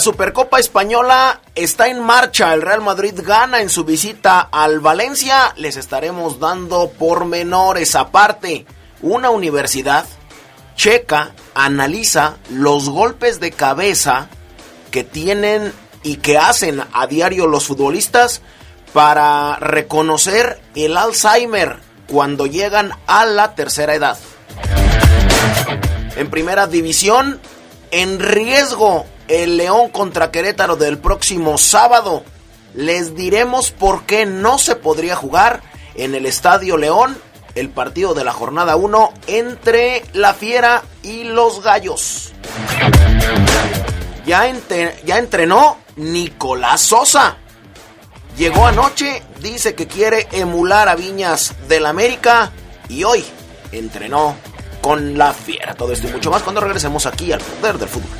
La Supercopa Española está en marcha. El Real Madrid gana en su visita al Valencia. Les estaremos dando pormenores. Aparte, una universidad checa analiza los golpes de cabeza que tienen y que hacen a diario los futbolistas para reconocer el Alzheimer cuando llegan a la tercera edad. En primera división, en riesgo el León contra Querétaro del próximo sábado. Les diremos por qué no se podría jugar en el Estadio León el partido de la jornada 1 entre la Fiera y los Gallos. Ya, ya entrenó Nicolás Sosa. Llegó anoche, dice que quiere emular a Viñas del América y hoy entrenó con la Fiera. Todo esto y mucho más cuando regresemos aquí al poder del fútbol.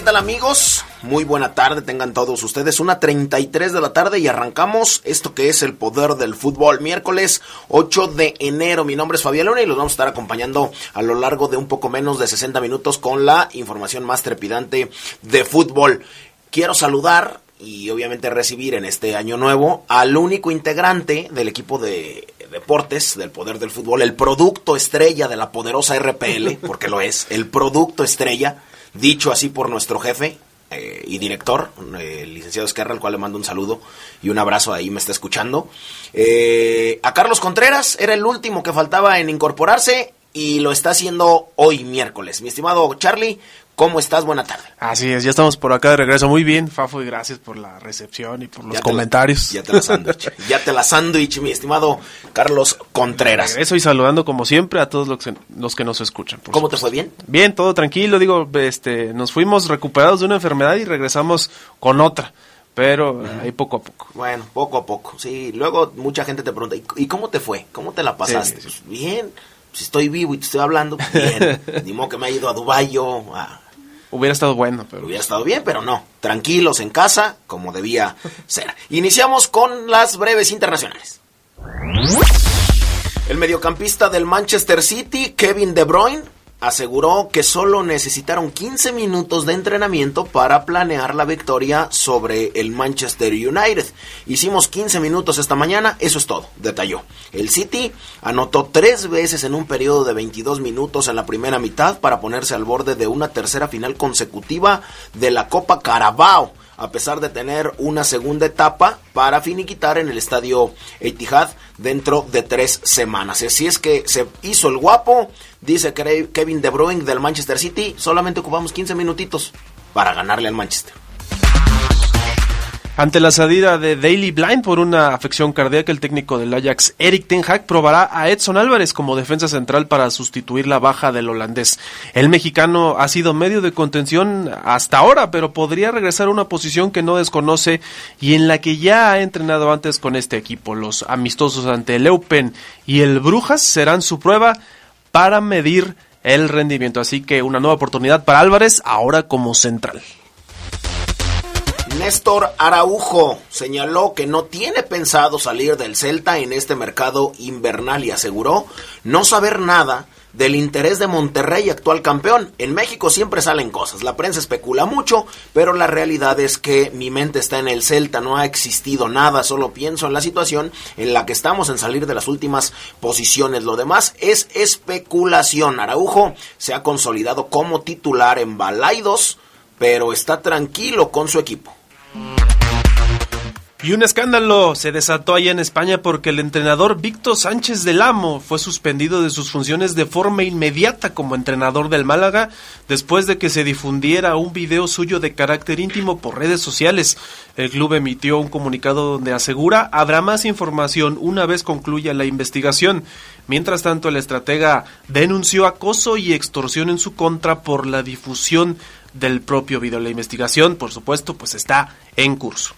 ¿Qué tal amigos? Muy buena tarde, tengan todos ustedes. Una 33 de la tarde y arrancamos esto que es el poder del fútbol. Miércoles 8 de enero. Mi nombre es Fabián Luna y los vamos a estar acompañando a lo largo de un poco menos de 60 minutos con la información más trepidante de fútbol. Quiero saludar y obviamente recibir en este año nuevo al único integrante del equipo de deportes del poder del fútbol, el producto estrella de la poderosa RPL, porque lo es, el producto estrella dicho así por nuestro jefe eh, y director, eh, licenciado Esquerra, al cual le mando un saludo y un abrazo, ahí me está escuchando. Eh, a Carlos Contreras, era el último que faltaba en incorporarse y lo está haciendo hoy miércoles. Mi estimado Charlie, ¿Cómo estás? Buena tarde. Así es, ya estamos por acá de regreso. Muy bien, Fafo, y gracias por la recepción y por los Ya comentarios. La, ya te la sándwich. ya te la sándwich, mi estimado Carlos Contreras. Eso y saludando como siempre a todos los que, los que nos escuchan. ¿Cómo te fue bien? Bien, todo tranquilo. Digo, este, nos fuimos recuperados de una enfermedad y regresamos con otra. Pero ahí poco a poco. Bueno, poco a poco. Sí, luego mucha gente te pregunta, ¿y, y cómo te fue? ¿Cómo te la pasaste? Sí, sí. Pues, bien, si estoy vivo y te estoy hablando, pues, bien. Ni modo que me haya ido a Dubái yo, a- Hubiera estado bueno, pero hubiera estado bien, pero no. Tranquilos en casa, como debía ser. Iniciamos con las breves internacionales. El mediocampista del Manchester City, Kevin De Bruyne, aseguró que solo necesitaron 15 minutos de entrenamiento para planear la victoria sobre el Manchester United. Hicimos 15 minutos esta mañana, eso es todo, detalló. El City anotó tres veces en un periodo de 22 minutos en la primera mitad para ponerse al borde de una tercera final consecutiva de la Copa Carabao a pesar de tener una segunda etapa para finiquitar en el estadio Etihad dentro de tres semanas. Así es que se hizo el guapo, dice Kevin De Bruyne del Manchester City, solamente ocupamos 15 minutitos para ganarle al Manchester. Ante la salida de Daily Blind por una afección cardíaca, el técnico del Ajax, Eric Ten Hag, probará a Edson Álvarez como defensa central para sustituir la baja del holandés. El mexicano ha sido medio de contención hasta ahora, pero podría regresar a una posición que no desconoce y en la que ya ha entrenado antes con este equipo. Los amistosos ante el Eupen y el Brujas serán su prueba para medir el rendimiento. Así que una nueva oportunidad para Álvarez, ahora como central. Néstor Araujo señaló que no tiene pensado salir del Celta en este mercado invernal y aseguró no saber nada del interés de Monterrey, actual campeón. En México siempre salen cosas, la prensa especula mucho, pero la realidad es que mi mente está en el Celta, no ha existido nada, solo pienso en la situación en la que estamos en salir de las últimas posiciones. Lo demás es especulación. Araujo se ha consolidado como titular en Balaidos, pero está tranquilo con su equipo. Y un escándalo se desató allá en España porque el entrenador Víctor Sánchez del Amo fue suspendido de sus funciones de forma inmediata como entrenador del Málaga después de que se difundiera un video suyo de carácter íntimo por redes sociales. El club emitió un comunicado donde asegura habrá más información una vez concluya la investigación. Mientras tanto, el estratega denunció acoso y extorsión en su contra por la difusión del propio video. La investigación, por supuesto, pues está en curso.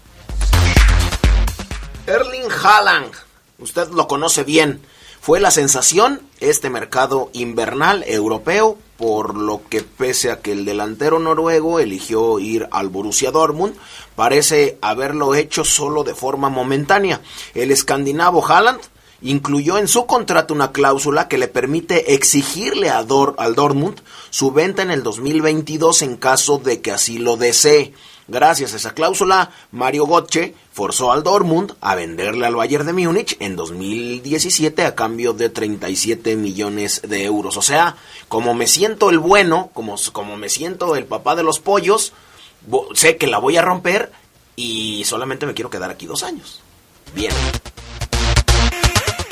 Erling Haaland, usted lo conoce bien, fue la sensación este mercado invernal europeo, por lo que pese a que el delantero noruego eligió ir al Borussia Dortmund, parece haberlo hecho solo de forma momentánea. El escandinavo Haaland incluyó en su contrato una cláusula que le permite exigirle a al Dortmund su venta en el 2022 en caso de que así lo desee. Gracias a esa cláusula, Mario Götze forzó al Dortmund a venderle al Bayern de Múnich en 2017 a cambio de 37 millones de euros. O sea, como me siento el bueno, como, como me siento el papá de los pollos, sé que la voy a romper y solamente me quiero quedar aquí dos años. Bien.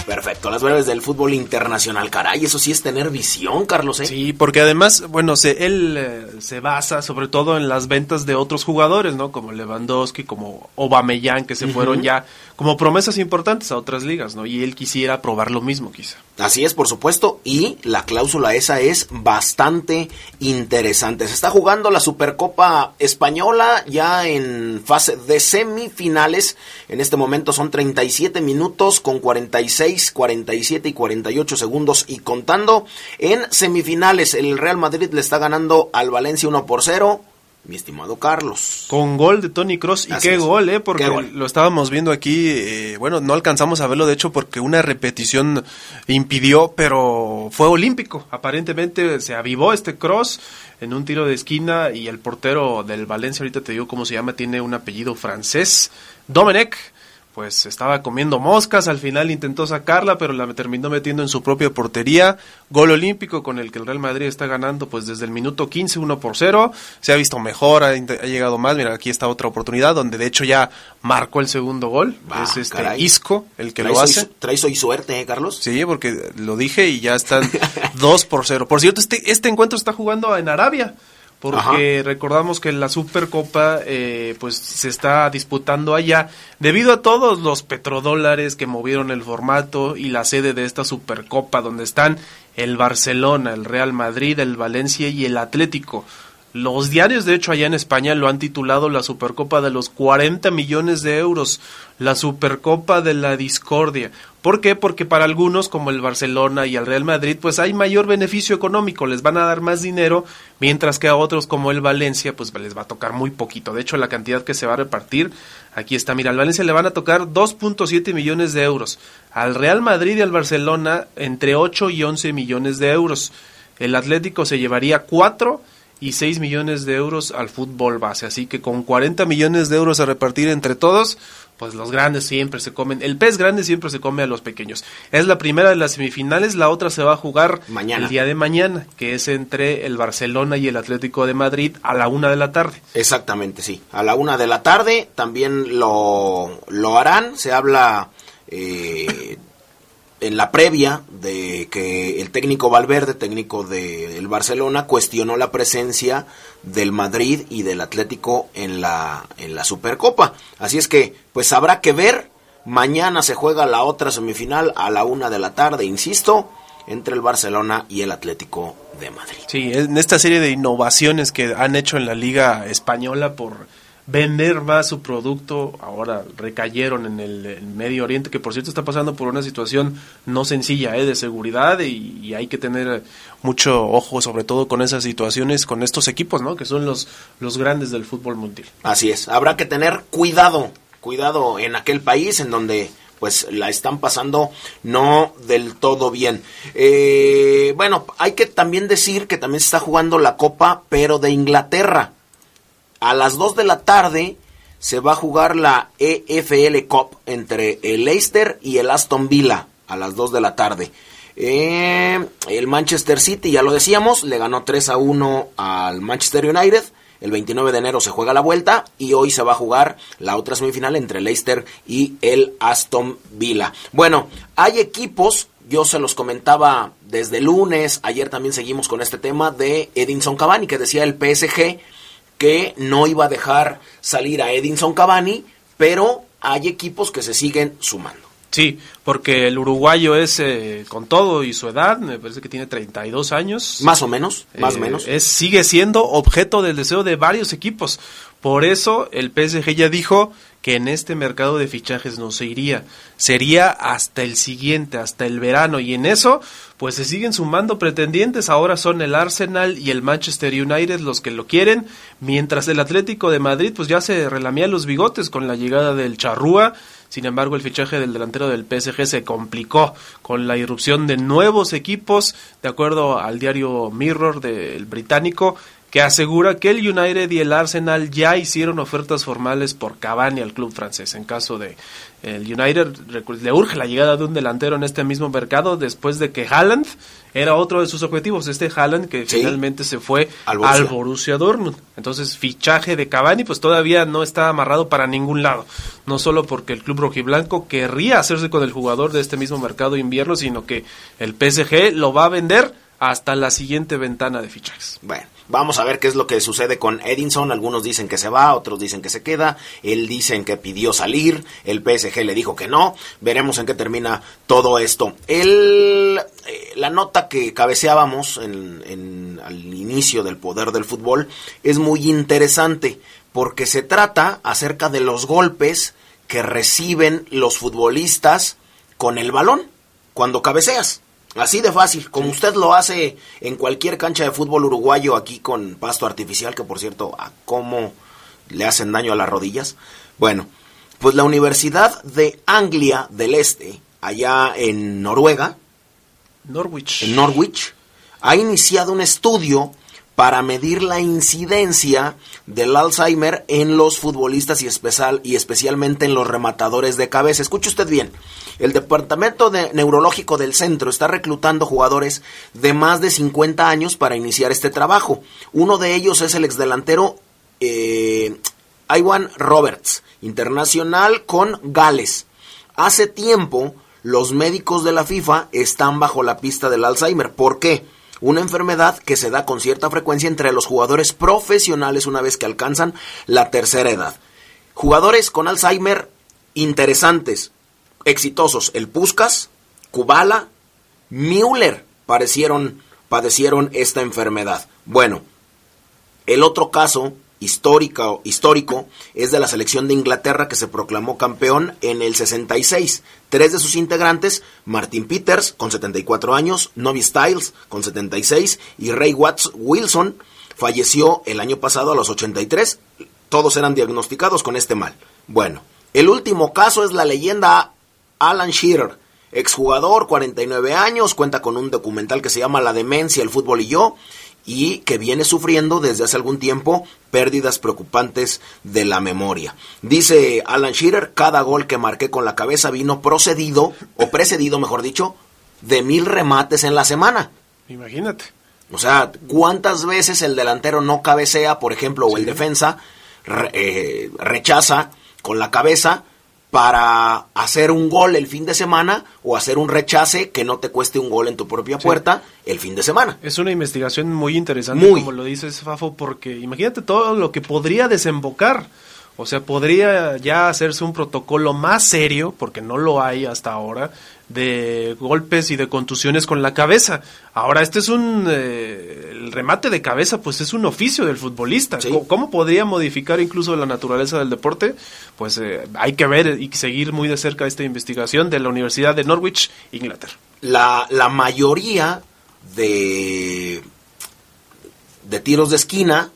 Perfecto, las breves del fútbol internacional, caray, eso sí es tener visión, Carlos. ¿eh? Sí, porque además, bueno, se, él eh, se basa sobre todo en las ventas de otros jugadores, ¿no? Como Lewandowski, como Aubameyang, que se fueron ya como promesas importantes a otras ligas, ¿no? Y él quisiera probar lo mismo, quizá. Así es, por supuesto, y la cláusula esa es bastante interesante. Se está jugando la Supercopa Española ya en fase de semifinales. En este momento son 37 minutos con 46, 47 y 48 segundos y contando. En semifinales el Real Madrid le está ganando al Valencia 1 por 0 mi estimado Carlos. Con gol de Tony Cross. Y qué gol, ¿eh? Porque lo estábamos viendo aquí. Eh, bueno, no alcanzamos a verlo, de hecho, porque una repetición impidió, pero fue olímpico. Aparentemente se avivó este Cross en un tiro de esquina y el portero del Valencia, ahorita te digo cómo se llama, tiene un apellido francés, Domenech pues estaba comiendo moscas, al final intentó sacarla, pero la terminó metiendo en su propia portería. Gol olímpico con el que el Real Madrid está ganando pues desde el minuto 15, 1 por 0. Se ha visto mejor, ha, llegado más. Mira, aquí está otra oportunidad donde de hecho ya marcó el segundo gol. es este Isco el que lo hace. Traes hoy suerte, ¿eh, Carlos? Sí, porque lo dije y ya están 2 por 0. Por cierto, este, este encuentro está jugando en Arabia porque recordamos que la Supercopa eh, pues se está disputando allá debido a todos los petrodólares que movieron el formato y la sede de esta Supercopa donde están el Barcelona, el Real Madrid, el Valencia y el Atlético. Los diarios, de hecho, allá en España lo han titulado la Supercopa de los 40 millones de euros, la Supercopa de la Discordia. ¿Por qué? Porque para algunos, como el Barcelona y el Real Madrid, pues hay mayor beneficio económico, les van a dar más dinero, mientras que a otros, como el Valencia, pues les va a tocar muy poquito. De hecho, la cantidad que se va a repartir, aquí está, mira, al Valencia le van a tocar 2.7 millones de euros, al Real Madrid y al Barcelona entre 8 y 11 millones de euros. El Atlético se llevaría 4 y 6 millones de euros al fútbol base. Así que con 40 millones de euros a repartir entre todos, pues los grandes siempre se comen, el pez grande siempre se come a los pequeños. Es la primera de las semifinales, la otra se va a jugar mañana. el día de mañana, que es entre el Barcelona y el Atlético de Madrid a la una de la tarde. Exactamente, sí, a la una de la tarde también lo, lo harán, se habla... Eh, en la previa de que el técnico Valverde, técnico del Barcelona, cuestionó la presencia del Madrid y del Atlético en la, en la Supercopa. Así es que, pues habrá que ver. Mañana se juega la otra semifinal a la una de la tarde, insisto, entre el Barcelona y el Atlético de Madrid. Sí, en esta serie de innovaciones que han hecho en la Liga Española por vender más su producto. Ahora recayeron en el, Medio Oriente, que por cierto está pasando por una situación no sencilla ¿eh? de seguridad y, hay que tener mucho ojo, sobre todo con esas situaciones, con estos equipos, ¿no? que son los, los grandes del fútbol mundial. Así es, habrá que tener cuidado, cuidado en aquel país en donde pues la están pasando no del todo bien. Eh, bueno, hay que también decir que también se está jugando la Copa, pero de Inglaterra. A las 2 de la tarde se va a jugar la EFL Cup entre el Leicester y el Aston Villa a las 2 de la tarde. Eh, el Manchester City, ya lo decíamos, le ganó 3 a 1 al Manchester United. El 29 de enero se juega la vuelta y hoy se va a jugar la otra semifinal entre Leicester y el Aston Villa. Bueno, hay equipos, yo se los comentaba desde lunes, ayer también seguimos con este tema de Edinson Cavani, que decía el PSG que no iba a dejar salir a Edinson Cavani, pero hay equipos que se siguen sumando. Sí, porque el uruguayo es, eh, con todo y su edad, me parece que tiene 32 años. Más o menos, más o eh, menos. Es, sigue siendo objeto del deseo de varios equipos. Por eso el PSG ya dijo que en este mercado de fichajes no se iría. Sería hasta el siguiente, hasta el verano. Y en eso, pues se siguen sumando pretendientes. Ahora son el Arsenal y el Manchester United los que lo quieren. Mientras el Atlético de Madrid, pues ya se relamía los bigotes con la llegada del Charrúa sin embargo, el fichaje del delantero del PSG se complicó con la irrupción de nuevos equipos, de acuerdo al diario Mirror del británico que asegura que el United y el Arsenal ya hicieron ofertas formales por Cavani al club francés. En caso de el United le urge la llegada de un delantero en este mismo mercado después de que Haaland era otro de sus objetivos, este Haaland que finalmente se fue al Borussia. Dortmund. Entonces, fichaje de Cavani pues todavía no está amarrado para ningún lado, no solo porque el club rojiblanco querría hacerse con el jugador de este mismo mercado invierno, sino que el PSG lo va a vender hasta la siguiente ventana de fichajes. Bueno, vamos a ver qué es lo que sucede con Edinson. Algunos dicen que se va, otros dicen que se queda. Él dicen que pidió salir, el PSG le dijo que no. Veremos en qué termina todo esto. El, eh, la nota que cabeceábamos en, al inicio del poder del fútbol es muy interesante porque se trata acerca de los golpes que reciben los futbolistas con el balón cuando cabeceas. Así de fácil, como usted lo hace en cualquier cancha de fútbol uruguayo aquí con pasto artificial, que por cierto, a cómo le hacen daño a las rodillas. Bueno, pues la Universidad de Anglia del Este, allá en Noruega, Norwich, en Norwich, ha iniciado un estudio para medir la incidencia del Alzheimer en los futbolistas y, especial, y especialmente en los rematadores de cabeza. Escuche usted bien, el Departamento de Neurológico del Centro está reclutando jugadores de más de 50 años para iniciar este trabajo. Uno de ellos es el exdelantero eh, Iwan Roberts, internacional con Gales. Hace tiempo, los médicos de la FIFA están bajo la pista del Alzheimer. ¿Por qué? Una enfermedad que se da con cierta frecuencia entre los jugadores profesionales una vez que alcanzan la tercera edad. Jugadores con Alzheimer interesantes, exitosos, el Puskas, Kubala, Müller padecieron, padecieron esta enfermedad. Bueno, el otro caso histórico, es de la selección de Inglaterra que se proclamó campeón en el 66. Tres de sus integrantes, Martin Peters con 74 años, Novi Styles con 76 y Ray Watts Wilson falleció el año pasado a los 83. Todos eran diagnosticados con este mal. Bueno, el último caso es la leyenda Alan Shearer, exjugador, 49 años, cuenta con un documental que se llama La demencia, el fútbol y yo, y que viene sufriendo desde hace algún tiempo pérdidas preocupantes de la memoria. Dice Alan Shearer, cada gol que marqué con la cabeza vino procedido, o precedido, mejor dicho, de mil remates en la semana. Imagínate. O sea, ¿cuántas veces el delantero no cabecea, por ejemplo, o el defensa eh, rechaza con la cabeza para hacer un gol el fin de semana o hacer un rechace que no te cueste un gol en tu propia puerta el fin de semana. Es una investigación muy interesante, como lo dices, Fafo, porque imagínate todo lo que podría desembocar. O sea, podría ya hacerse un protocolo más serio, porque no lo hay hasta ahora, de golpes y de contusiones con la cabeza. Ahora, este es un... Eh, el remate de cabeza, pues es un oficio del futbolista. ¿Cómo, podría modificar incluso la naturaleza del deporte? Pues eh, hay que ver y seguir muy de cerca esta investigación de la Universidad de Norwich, Inglaterra. La, la mayoría de, de tiros de esquina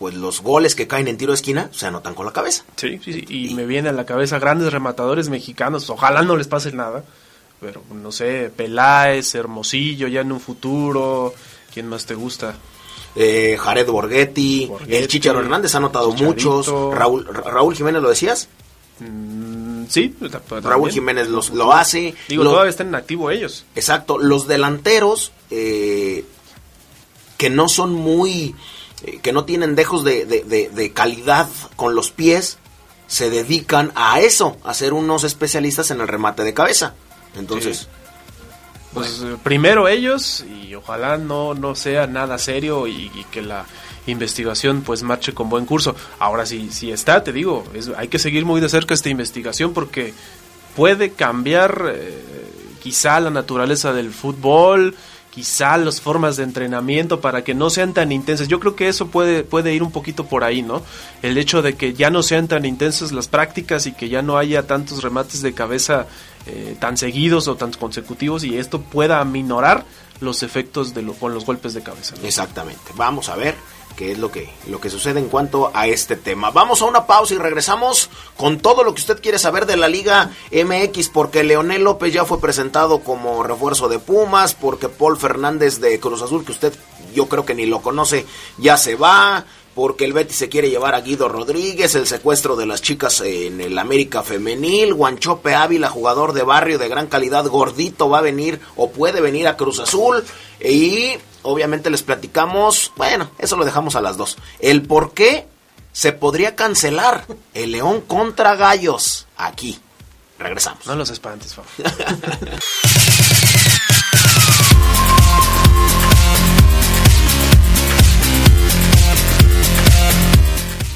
pues los goles que caen en tiro de esquina se anotan con la cabeza. Sí, sí, sí. Y, me viene a la cabeza grandes rematadores mexicanos, ojalá no les pase nada, pero no sé, Peláez, Hermosillo ya en un futuro, ¿quién más te gusta? Eh, Jared Borghetti, el Chicharo Hernández ha anotado muchos, Raúl, Raúl Jiménez, ¿lo decías? Mm, sí, Raúl Jiménez lo hace. Digo, todavía están en activo ellos. Exacto, los delanteros eh, que no son muy eh, que no tienen dejos de, de, calidad con los pies, se dedican a eso, a ser unos especialistas en el remate de cabeza. Entonces... Pues eh, primero ellos y ojalá no, no sea nada serio y, que la investigación pues marche con buen curso. Ahora sí, si está, te digo, es, hay que seguir muy de cerca esta investigación porque puede cambiar eh, quizá la naturaleza del fútbol, quizá las formas de entrenamiento para que no sean tan intensas. Yo creo que eso puede, puede ir un poquito por ahí, ¿no? El hecho de que ya no sean tan intensas las prácticas y que ya no haya tantos remates de cabeza eh, tan seguidos o tan consecutivos y esto pueda aminorar los efectos de lo, con los golpes de cabeza. Exactamente. Vamos a ver qué es lo que, lo que sucede en cuanto a este tema. Vamos a una pausa y regresamos con todo lo que usted quiere saber de la Liga MX, porque Leonel López ya fue presentado como refuerzo de Pumas, porque Paul Fernández de Cruz Azul, que usted yo creo que ni lo conoce, ya se va porque el Betis se quiere llevar a Guido Rodríguez, el secuestro de las chicas en el América Femenil, Guanchope Ávila, jugador de barrio de gran calidad, gordito, va a venir o puede venir a Cruz Azul y obviamente les platicamos, bueno, eso lo dejamos a las dos. El por qué se podría cancelar el León contra Gallos aquí. Regresamos. No los espantes, favor.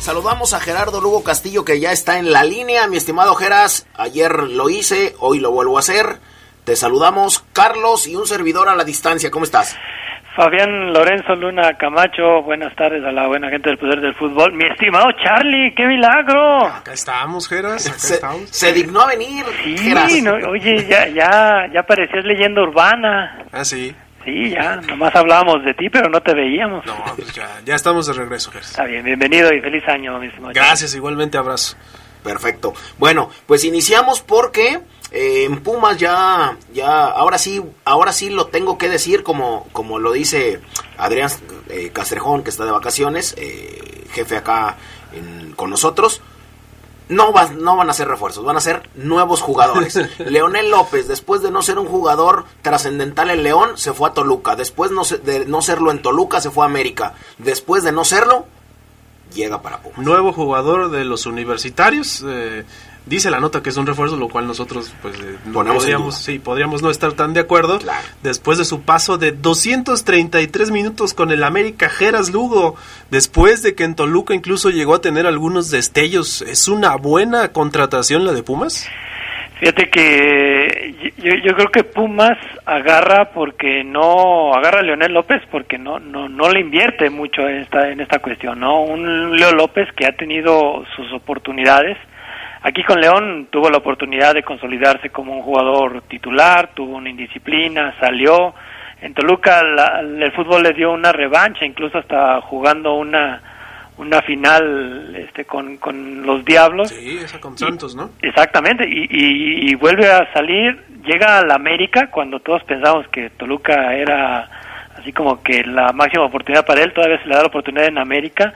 Saludamos a Gerardo Lugo Castillo que ya está en la línea. Mi estimado Geras, ayer lo hice, hoy lo vuelvo a hacer. Te saludamos, Carlos y un servidor a la distancia. ¿Cómo estás? Fabián Lorenzo Luna Camacho, buenas tardes a la buena gente del Poder del Fútbol. Mi estimado Charlie, qué milagro. Acá estamos, Geras. Acá se, estamos. se dignó a venir. Sí, no, oye, ya, ya, ya parecías leyenda urbana. Ah, sí. Sí, ya, nomás hablábamos de ti, pero no te veíamos. No, pues ya, ya estamos de regreso, Geras. Está bien, bienvenido y feliz año, mi estimado. Gracias, igualmente abrazo. Perfecto. Bueno, pues iniciamos porque eh, en Pumas ya, ya, ahora sí, ahora sí lo tengo que decir como, como lo dice Adrián eh, Castrejón, que está de vacaciones, eh, jefe acá con nosotros. No, va, no van a ser refuerzos, van a ser nuevos jugadores. Leonel López, después de no ser un jugador trascendental en León, se fue a Toluca. Después de no serlo en Toluca, se fue a América. Después de no serlo, llega para Pumas. Nuevo jugador de los universitarios. Eh, dice la nota que es un refuerzo, lo cual nosotros pues eh, podríamos, sí, podríamos no estar tan de acuerdo. Después de su paso de 233 minutos con el América Geras Lugo, después de que en Toluca incluso llegó a tener algunos destellos, ¿es una buena contratación la de Pumas? Fíjate que yo, creo que Pumas agarra porque no agarra a Leonel López porque no no no le invierte mucho en esta en esta cuestión, ¿no? Un Leo López que ha tenido sus oportunidades Aquí con León tuvo la oportunidad de consolidarse como un jugador titular, tuvo una indisciplina, salió. En Toluca el fútbol le dio una revancha, incluso hasta jugando una una final este con, con los Diablos. Sí, esa con Santos, ¿no? Exactamente, y, y, vuelve a salir, llega a la América cuando todos pensamos que Toluca era así como que la máxima oportunidad para él, todavía se le da la oportunidad en América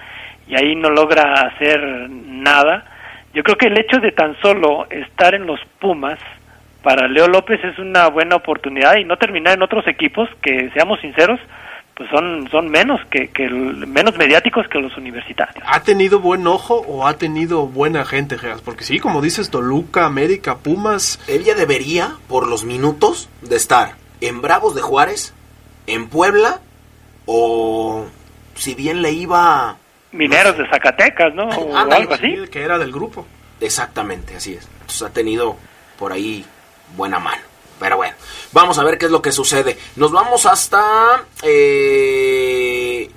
y ahí no logra hacer nada yo creo que el hecho de tan solo estar en los Pumas para Leo López es una buena oportunidad y no terminar en otros equipos que, seamos sinceros, pues son, son menos que, que menos mediáticos que los universitarios. ¿Ha tenido buen ojo o ha tenido buena gente, Geras? Porque sí, como dices, Toluca, América, Pumas. Ella debería, por los minutos, de estar en Bravos de Juárez, en Puebla, o si bien le iba Mineros de Zacatecas, ¿no? O algo así. Que era del grupo. Exactamente, así es. Entonces ha tenido por ahí buena mano. Pero bueno, vamos a ver qué es lo que sucede. Nos vamos hasta eh,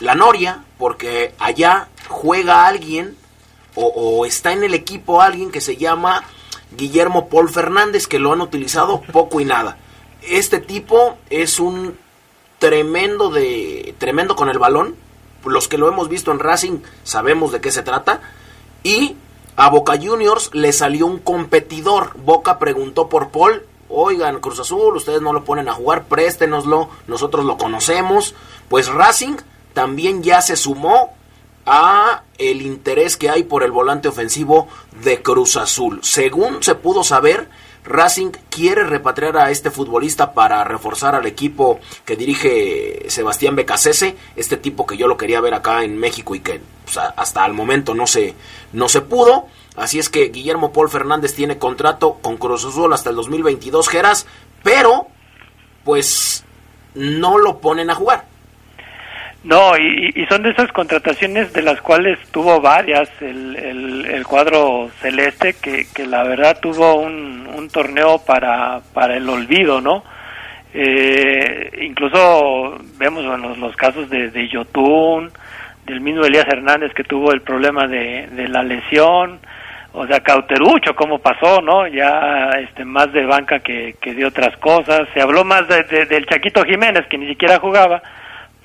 la Noria, porque allá juega alguien o, o, está en el equipo alguien que se llama Guillermo Paul Fernández, que lo han utilizado poco y nada. Este tipo es un tremendo de tremendo con el balón. Los que lo hemos visto en Racing sabemos de qué se trata. Y a Boca Juniors le salió un competidor. Boca preguntó por Paul. Oigan, Cruz Azul, ustedes no lo ponen a jugar, préstenoslo, nosotros lo conocemos. Pues Racing también ya se sumó a el interés que hay por el volante ofensivo de Cruz Azul. Según se pudo saber, Racing quiere repatriar a este futbolista para reforzar al equipo que dirige Sebastián Becasese, este tipo que yo lo quería ver acá en México y que pues, hasta el momento no se, no se pudo. Así es que Guillermo Paul Fernández tiene contrato con Cruz Azul hasta el 2022, Geras, pero pues no lo ponen a jugar. No, y, son de esas contrataciones de las cuales tuvo varias el, el, cuadro celeste, que, que, la verdad tuvo un, un torneo para, para el olvido, ¿no? Eh, incluso vemos en los, casos de, de Yotun, del mismo Elías Hernández que tuvo el problema de, de la lesión, o sea, Cauterucho, cómo pasó, ¿no? Ya este, más de banca que, que de otras cosas. Se habló más de, del Chaquito Jiménez, que ni siquiera jugaba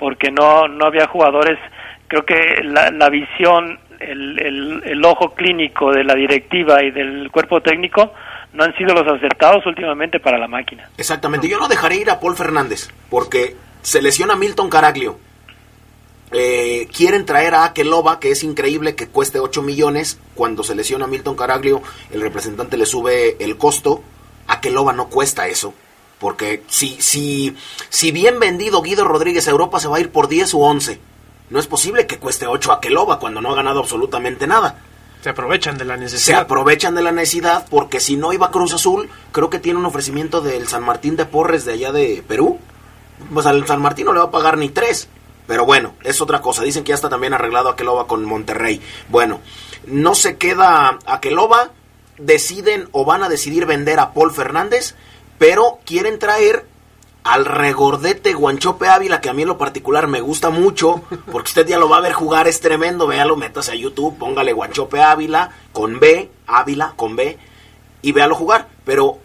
porque no, no había jugadores. Creo que la, la visión, el, el, el, ojo clínico de la directiva y del cuerpo técnico no han sido los acertados últimamente para la máquina. Exactamente. Yo no dejaré ir a Paul Fernández porque se lesiona Milton Caraglio. Eh, quieren traer a Akeloba, que es increíble que cueste 8 millones. Cuando se lesiona Milton Caraglio, el representante le sube el costo. Akeloba no cuesta eso. Porque si, si, si bien vendido Guido Rodríguez a Europa se va a ir por 10 u 11. No es posible que cueste 8 a Keloba cuando no ha ganado absolutamente nada. Se aprovechan de la necesidad. Se aprovechan de la necesidad porque si no iba Cruz Azul, creo que tiene un ofrecimiento del San Martín de Porres de allá de Perú. Pues al San Martín no le va a pagar ni 3. Pero bueno, es otra cosa. Dicen que ya está también arreglado Aqueloba con Monterrey. Bueno, no se queda Aqueloba. Deciden o van a decidir vender a Paul Fernández pero quieren traer al regordete Guanchope Ávila, que a mí en lo particular me gusta mucho, porque usted ya lo va a ver jugar, es tremendo, véalo, métase a YouTube, póngale Guanchope Ávila, con B, Ávila, con B, y véalo jugar, pero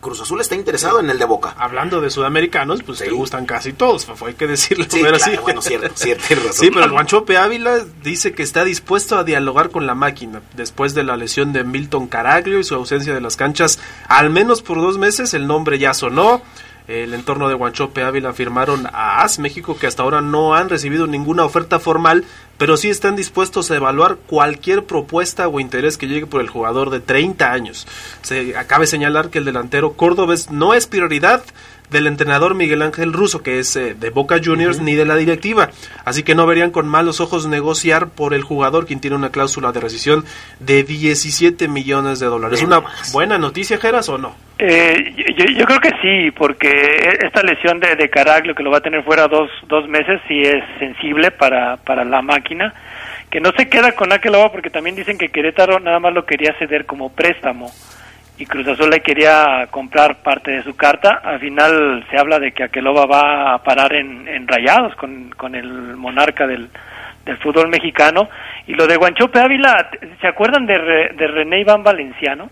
Cruz Azul está interesado en el de Boca. Hablando de sudamericanos, pues se gustan casi todos, hay que decirlo. Sí, bueno, cierto, cierto, razón. Sí, pero el Guanchope Ávila dice que está dispuesto a dialogar con la máquina después de la lesión de Milton Caraglio y su ausencia de las canchas, al menos por dos meses, el nombre ya sonó el entorno de Guanchope Ávila firmaron a AS México que hasta ahora no han recibido ninguna oferta formal, pero sí están dispuestos a evaluar cualquier propuesta o interés que llegue por el jugador de 30 años. Se acabe señalar que el delantero cordobés no es prioridad del entrenador Miguel Ángel Russo, que es eh, de Boca Juniors, ni de la directiva. Así que no verían con malos ojos negociar por el jugador, quien tiene una cláusula de rescisión de 17 millones de dólares. ¿Es una buena noticia, Geras, o no? Eh, yo, creo que sí, porque esta lesión de, de Caraglio, que lo va a tener fuera dos, dos meses, sí es sensible para, para la máquina. Que no se queda con Akeloba porque también dicen que Querétaro nada más lo quería ceder como préstamo y Cruz Azul le quería comprar parte de su carta. Al final se habla de que Aqueloba va a parar en, Rayados con, con, el monarca del, del, fútbol mexicano. Y lo de Guanchope Ávila, ¿se acuerdan de, de René Iván Valenciano?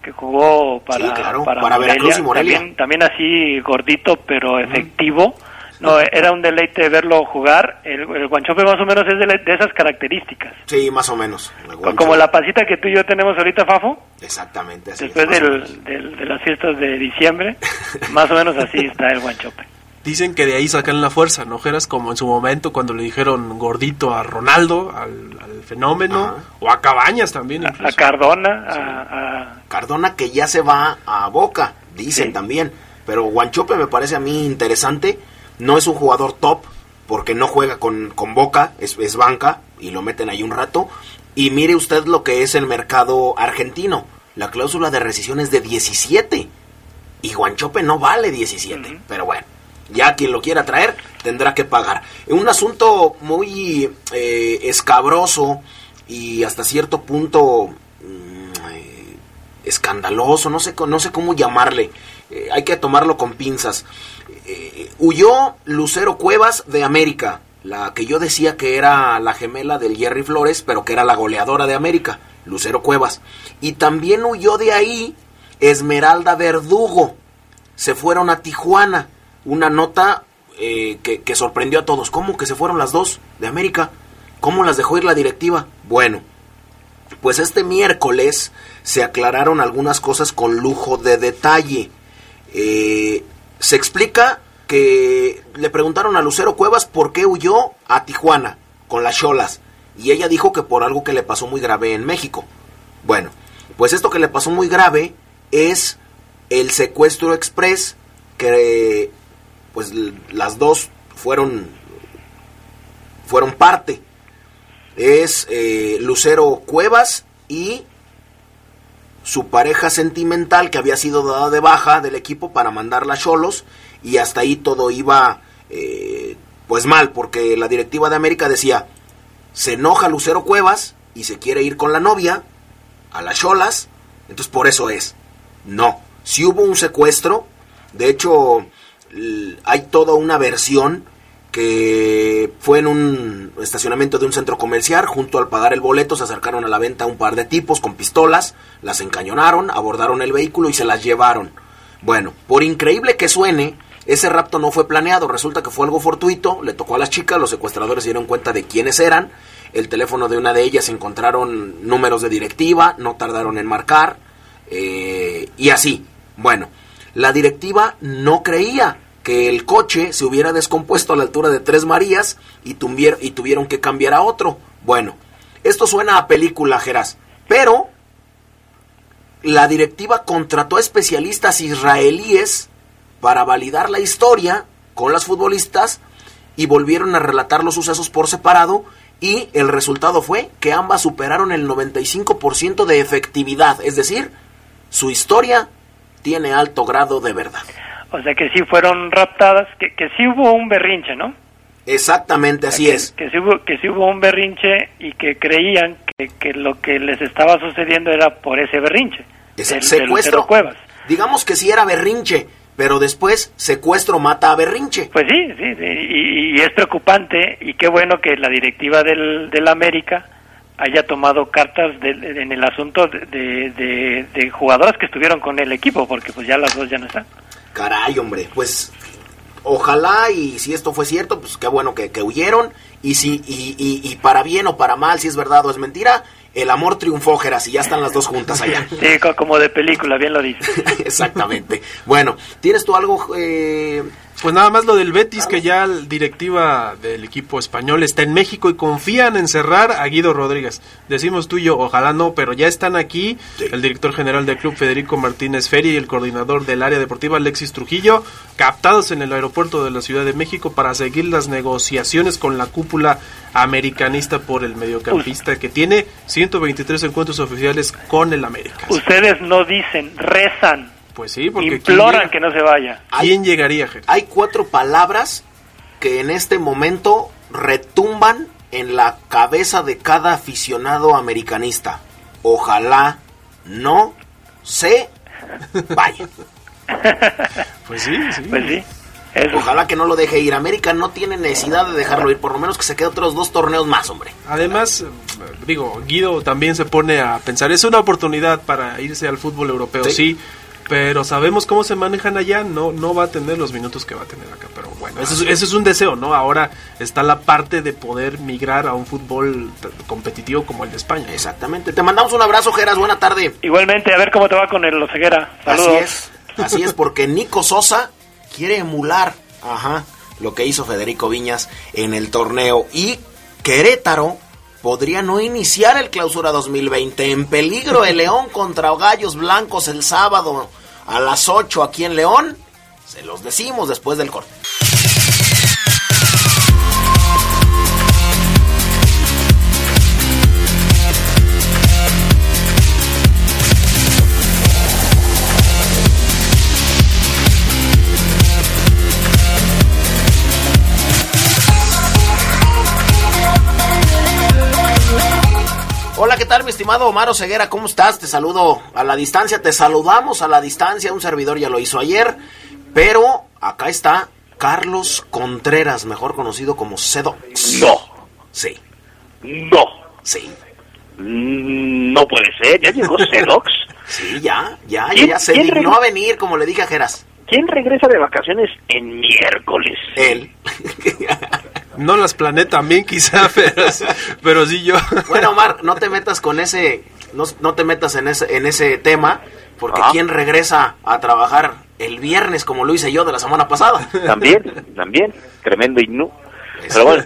Que jugó para, para, Veracruz y Morelia. También, así gordito pero efectivo. No, era un deleite verlo jugar. El, el Guanchope más o menos es de, esas características. Sí, más o menos. Como la pasita que tú y yo tenemos ahorita, Fafo. Exactamente. Después de las fiestas de diciembre, más o menos así está el Guanchope. Dicen que de ahí sacan la fuerza, ¿no, Geras? Como en su momento cuando le dijeron gordito a Ronaldo, al, fenómeno, o a Cabañas también. A, Cardona. A, Cardona que ya se va a Boca, dicen también. Pero Guanchope me parece a mí interesante no es un jugador top porque no juega con, con Boca, es, es banca y lo meten ahí un rato. Y mire usted lo que es el mercado argentino. La cláusula de rescisión es de 17. Y Guanchope no vale 17. Pero bueno, ya quien lo quiera traer, tendrá que pagar. Un asunto muy eh, escabroso y hasta cierto punto mm, eh, escandaloso, no sé, no sé cómo llamarle, eh, hay que tomarlo con pinzas. Huyó Lucero Cuevas de América, la que yo decía que era la gemela del Jerry Flores, pero que era la goleadora de América, Lucero Cuevas. Y también huyó de ahí Esmeralda Verdugo. Se fueron a Tijuana. Una nota eh, que, sorprendió a todos. ¿Cómo que se fueron las dos de América? ¿Cómo las dejó ir la directiva? Bueno, pues este miércoles se aclararon algunas cosas con lujo de detalle. Eh, se explica que le preguntaron a Lucero Cuevas por qué huyó a Tijuana con las cholas. Y ella dijo que por algo que le pasó muy grave en México. Bueno, pues esto que le pasó muy grave es el secuestro express que pues las dos fueron fueron parte es eh, Lucero Cuevas y su pareja sentimental que había sido dada de baja del equipo para mandarla a Cholos y hasta ahí todo iba eh, pues mal porque la directiva de América decía se enoja Lucero Cuevas y se quiere ir con la novia a las Cholas entonces por eso es no si hubo un secuestro de hecho hay toda una versión que fue en un estacionamiento de un centro comercial, junto al pagar el boleto se acercaron a la venta un par de tipos con pistolas, las encañonaron, abordaron el vehículo y se las llevaron. Bueno, por increíble que suene, ese rapto no fue planeado, resulta que fue algo fortuito, le tocó a las chicas, los secuestradores se dieron cuenta de quiénes eran, el teléfono de una de ellas encontraron números de directiva, no tardaron en marcar, eh, y así. Bueno, la directiva no creía que el coche se hubiera descompuesto a la altura de Tres Marías y, y tuvieron que cambiar a otro. Bueno, esto suena a película, Geras, pero la directiva contrató especialistas israelíes para validar la historia con las futbolistas y volvieron a relatar los sucesos por separado y el resultado fue que ambas superaron el 95% de efectividad, es decir, su historia tiene alto grado de verdad. O sea que sí fueron raptadas, que, que sí hubo un berrinche, ¿no? Exactamente, así que, es. Que sí, hubo, que sí hubo un berrinche y que creían que, que lo que les estaba sucediendo era por ese berrinche. Del, secuestro. Cuevas. Digamos que sí era berrinche, pero después secuestro mata a berrinche. Pues sí, sí, y, es preocupante y qué bueno que la directiva del, del América haya tomado cartas en el asunto de, de, jugadoras que estuvieron con el equipo, porque pues ya las dos ya no están. Caray, hombre, pues ojalá y si esto fue cierto, pues qué bueno que, que huyeron y si y, y, para bien o para mal, si es verdad o es mentira, el amor triunfó, Geras, y ya están las dos juntas allá. Sí, como de película, bien lo dices. Exactamente. Bueno, ¿tienes tú algo eh, pues nada más lo del Betis, que ya la directiva del equipo español está en México y confían en cerrar a Guido Rodríguez. Decimos tú y yo, ojalá no, pero ya están aquí el director general del club Federico Martínez Feria y el coordinador del área deportiva Alexis Trujillo, captados en el aeropuerto de la Ciudad de México para seguir las negociaciones con la cúpula americanista por el mediocampista que tiene 123 encuentros oficiales con el América. Ustedes no dicen, rezan. Pues sí, porque imploran que no se vaya. ¿Quién llegaría, Hay cuatro palabras que en este momento retumban en la cabeza de cada aficionado americanista. Ojalá no se vaya. pues sí, sí. Pues sí. Ojalá que no lo deje ir. América no tiene necesidad de dejarlo ir, por lo menos que se quede otros dos torneos más, hombre. Además, digo, Guido también se pone a pensar, es una oportunidad para irse al fútbol europeo, sí pero sabemos cómo se manejan allá, no, no va a tener los minutos que va a tener acá, pero bueno, eso es, un deseo, ¿no? Ahora está la parte de poder migrar a un fútbol competitivo como el de España. Exactamente, te mandamos un abrazo, Geras, buena tarde. Igualmente, a ver cómo te va con el Oseguera. Así es, así es, porque Nico Sosa quiere emular, ajá, lo que hizo Federico Viñas en el torneo y Querétaro podría no iniciar el clausura 2020. En peligro el León contra Gallos Blancos el sábado a las 8 aquí en León. Se los decimos después del corte. Hola, ¿qué tal, mi estimado Omar Ceguera? ¿Cómo estás? Te saludo a la distancia, te saludamos a la distancia. Un servidor ya lo hizo ayer, pero acá está Carlos Contreras, mejor conocido como Sedox. No. Sí. No. Sí. Mm, no puede ser. ¿Ya llegó Sedox? sí, ya, ya, ya, se dignó a venir, como le dije a Geras. ¿Quién regresa de vacaciones en miércoles? Él. no las planeé también quizá, pero, pero sí yo. bueno, Omar, no te metas con ese, no, no te metas en ese, en ese tema, porque ¿quién regresa a trabajar el viernes como lo hice yo de la semana pasada? También, también, tremendo himno. Pero bueno.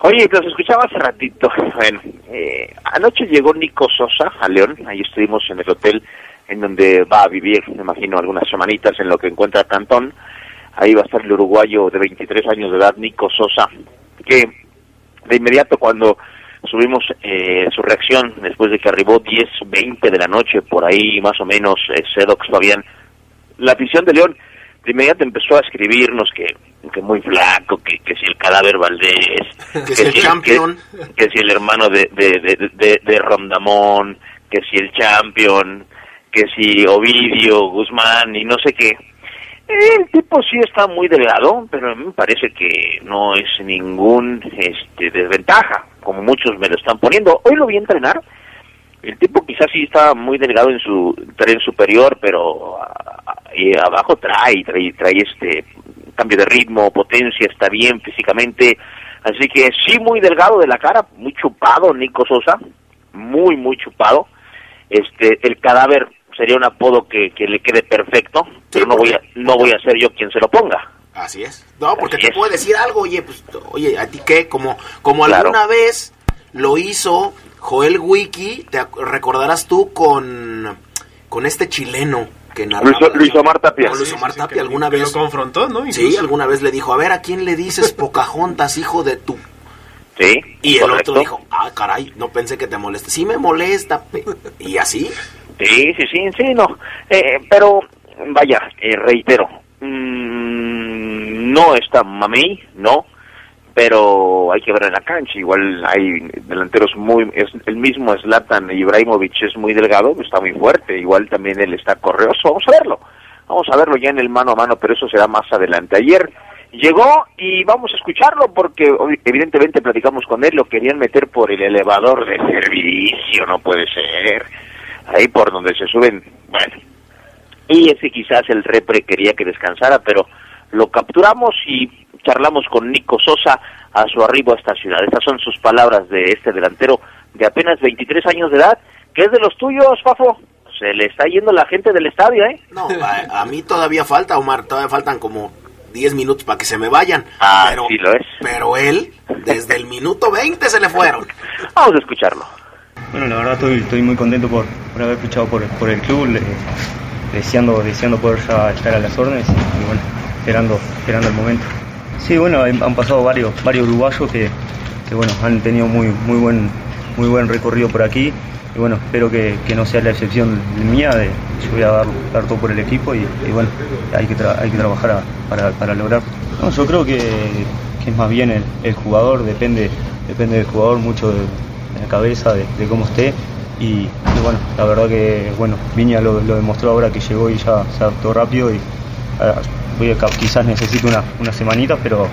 Oye, los escuchaba hace ratito. Bueno, eh, anoche llegó Nico Sosa a León, ahí estuvimos en el hotel en donde va a vivir, me imagino, algunas semanitas en lo que encuentra Cantón. Ahí va a estar el uruguayo de 23 años de edad, Nico Sosa, que de inmediato cuando subimos eh, su reacción después de que arribó 10, 20 de la noche, por ahí más o menos, eh, Sedox Fabián, la afición de León de inmediato empezó a escribirnos que, que muy flaco, que, que si el cadáver Valdés, que, si el campeón, que, si el hermano de, de, de, de Rondamón, que si el champion, que si Ovidio, Guzmán y no sé qué. El tipo sí está muy delgado, pero me parece que no es ningún este, desventaja, como muchos me lo están poniendo. Hoy lo vi entrenar. El tipo quizás sí está muy delgado en su tren superior, pero y abajo trae, trae, trae este cambio de ritmo, potencia, está bien físicamente. Así que sí muy delgado de la cara, muy chupado Nico Sosa, muy, muy chupado. Este, el cadáver sería un apodo que, que le quede perfecto, pero no voy a, no voy a ser yo quien se lo ponga. Así es. No, porque te puede decir algo, oye, pues, oye, ¿a ti qué? Como, como alguna vez lo hizo Joel Wiki, te recordarás tú con, con este chileno que Luis, Luis, Omar Tapia. Luis Omar Tapia alguna vez. lo confrontó, ¿no? Sí, alguna vez le dijo, a ver, ¿a quién le dices Pocahontas, hijo de tu Sí. Y el otro dijo, ah, caray, no pensé que te moleste. Sí me molesta. ¿Y así? Sí, sí, sí, sí, no. Eh, pero, vaya, eh, reitero, mmm, no está Mamey, no, pero hay que ver en la cancha. Igual hay delanteros muy. Es, el mismo Zlatan Ibrahimovic es muy delgado, está muy fuerte. Igual también él está correoso. Vamos a verlo. Vamos a verlo ya en el mano a mano, pero eso será más adelante. Ayer llegó y vamos a escucharlo porque evidentemente platicamos con él, lo querían meter por el elevador de servicio, no puede ser ahí por donde se suben, bueno, y ese quizás el repre quería que descansara, pero lo capturamos y charlamos con Nico Sosa a su arribo a esta ciudad. Estas son sus palabras de este delantero de apenas 23 años de edad, que es de los tuyos, Fafo. Se le está yendo la gente del estadio, ¿eh? No, a, mí todavía falta, Omar, todavía faltan como 10 minutos para que se me vayan. Ah, pero, sí lo es. Pero él, desde el minuto 20 se le fueron. Vamos a escucharlo. Bueno, la verdad estoy, muy contento por, por haber fichado por, por el club, deseando, deseando poder ya estar a las órdenes y, bueno, esperando, esperando el momento. Sí, bueno, han pasado varios, varios uruguayos que, que, bueno, han tenido muy, muy, buen, muy buen recorrido por aquí y bueno, espero que, que, no sea la excepción mía, de, yo voy a dar, todo por el equipo y, bueno, hay que, hay que trabajar para, para lograr. No, yo creo que, que es más bien el, el, jugador, depende, depende del jugador mucho de, en la cabeza de, cómo esté. Y, bueno, la verdad que bueno, Viña lo, demostró ahora que llegó y ya se adaptó rápido y voy a, quizás necesito una, una semanita, pero,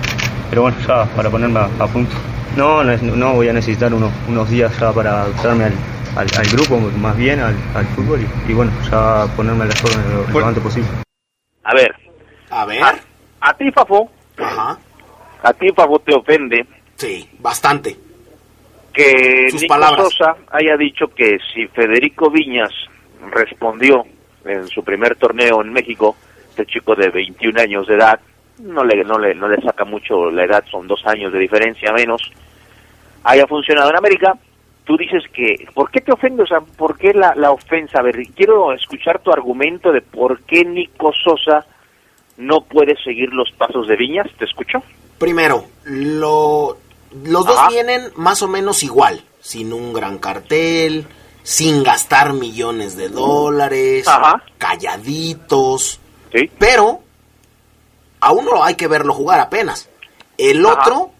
pero bueno, ya para ponerme a, punto. No, no, voy a necesitar unos, unos días ya para adaptarme al, al, grupo, más bien al, fútbol y, bueno, ya ponerme a las órdenes lo, antes posible. A ver. A ver. A, ti, Fafo. Ajá. A ti, Fafo, te ofende. Sí, bastante que Nico Sosa haya dicho que si Federico Viñas respondió en su primer torneo en México, este chico de 21 años de edad, no le, no le, no le saca mucho la edad, son dos años de diferencia menos, haya funcionado en América, tú dices que, ¿por qué te ofendes? O sea, ¿por qué la, la ofensa? A ver, quiero escuchar tu argumento de por qué Nico Sosa no puede seguir los pasos de Viñas, ¿te escucho? Primero, lo los dos vienen más o menos igual, sin un gran cartel, sin gastar millones de dólares, calladitos. Pero a uno hay que verlo jugar apenas. El otro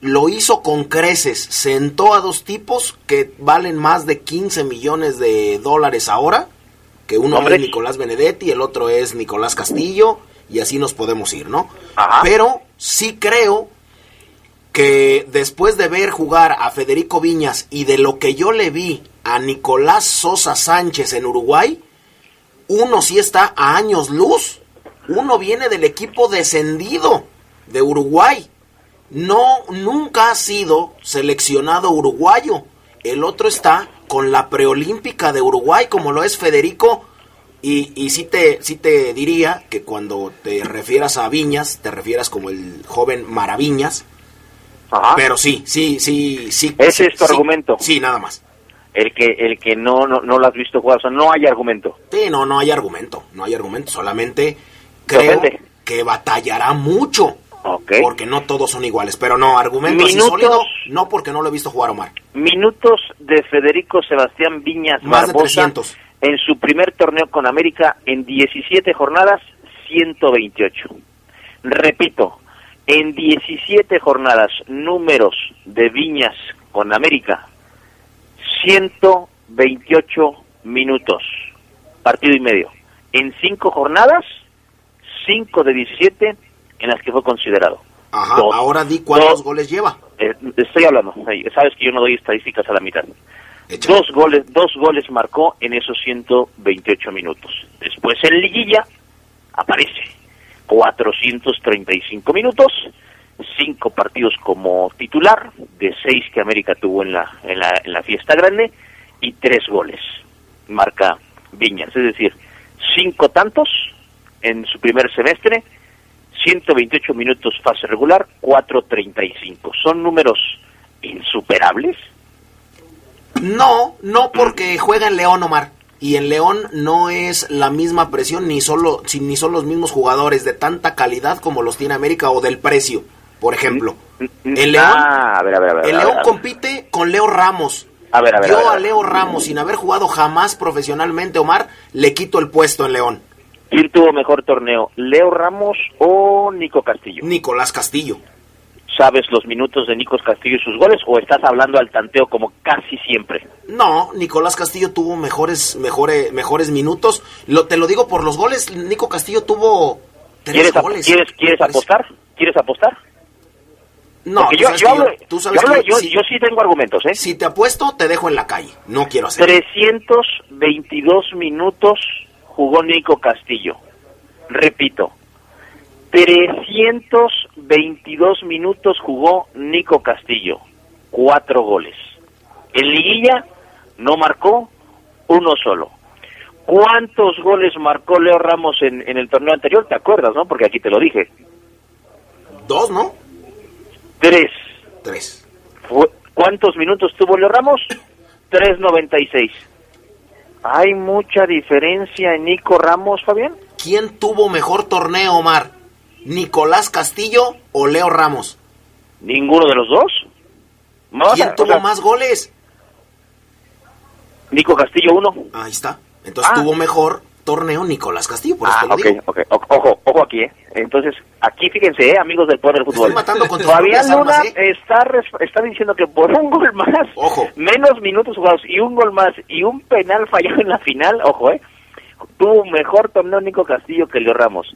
lo hizo con creces, sentó a dos tipos que valen más de 15 millones de dólares ahora, que uno es Nicolás Benedetti, el otro es Nicolás Castillo, y así nos podemos ir, ¿no? Pero sí creo que después de ver jugar a Federico Viñas y de lo que yo le vi a Nicolás Sosa Sánchez en Uruguay, uno sí está a años luz. Uno viene del equipo descendido de Uruguay. No, nunca ha sido seleccionado uruguayo. El otro está con la preolímpica de Uruguay, como lo es Federico. Y, y te, sí te diría que cuando te refieras a Viñas, te refieras como el joven Maraviñas. Pero sí, sí, sí, sí. Ese es tu argumento. Sí, nada más. El que, el que no, no, no lo has visto jugar, o sea, no hay argumento. Sí, no, no hay argumento, no hay argumento, solamente creo que batallará mucho. Porque no todos son iguales, pero no, argumento así sólido, no porque no lo he visto jugar Omar. Minutos de Federico Sebastián Viñas Más de 300. en su primer torneo con América en 17 jornadas, 128. Repito, en 17 jornadas, números de Viñas con América, 128 minutos, partido y medio. En 5 jornadas, 5 de 17 en las que fue considerado. Ajá, ahora di cuántos goles lleva. Eh, estoy hablando, sabes que yo no doy estadísticas a la mitad. Dos goles, dos goles marcó en esos 128 minutos. Después en liguilla aparece 435 minutos, cinco partidos como titular, de seis que América tuvo en la, en la, en la fiesta grande, y tres goles. Marca Viñas, es decir, cinco tantos en su primer semestre, 128 minutos fase regular, 4.35. ¿Son números insuperables? No, no porque juega en León, Omar y en León no es la misma presión ni solo ni son los mismos jugadores de tanta calidad como los tiene América o del precio, por ejemplo. El León, ah, el León compite con Leo Ramos. A ver, a ver, Yo a, Leo Ramos, sin haber jugado jamás profesionalmente, Omar, le quito el puesto en León. ¿Quién tuvo mejor torneo, Leo Ramos o Nico Castillo? Nicolás Castillo sabes los minutos de Nicolás Castillo y sus goles o estás hablando al tanteo como casi siempre? No, Nicolás Castillo tuvo mejores mejores mejores minutos. Lo, te lo digo por los goles. Nico Castillo tuvo tres goles. ¿Quieres, quieres apostar? ¿Quieres apostar? No, yo, yo, sí tengo argumentos, ¿eh? Si te apuesto, te dejo en la calle. No quiero hacer. 322 minutos jugó Nico Castillo. Repito, 322 minutos jugó Nico Castillo, cuatro goles. En liguilla no marcó uno solo. ¿Cuántos goles marcó Leo Ramos en, el torneo anterior? ¿Te acuerdas, no? Porque aquí te lo dije. Dos, ¿no? Tres. Tres. ¿Cuántos minutos tuvo Leo Ramos? 3.96. ¿Hay mucha diferencia en Nico Ramos, Fabián? ¿Quién tuvo mejor torneo, Omar? Nicolás Castillo o Leo Ramos? Ninguno de los dos. ¿Quién tuvo más goles? Nico Castillo uno. Ahí está. Entonces ah. tuvo mejor torneo Nicolás Castillo, por eso ah, te Ojo, ojo aquí, ¿eh? Entonces, aquí fíjense, ¿eh? amigos del Poder del Fútbol. Matando con Todavía Luna ¿eh? está, está diciendo que por un gol más, ojo. menos minutos jugados y un gol más y un penal fallado en la final, ojo, ¿eh? Tuvo mejor torneo Nico Castillo que Leo Ramos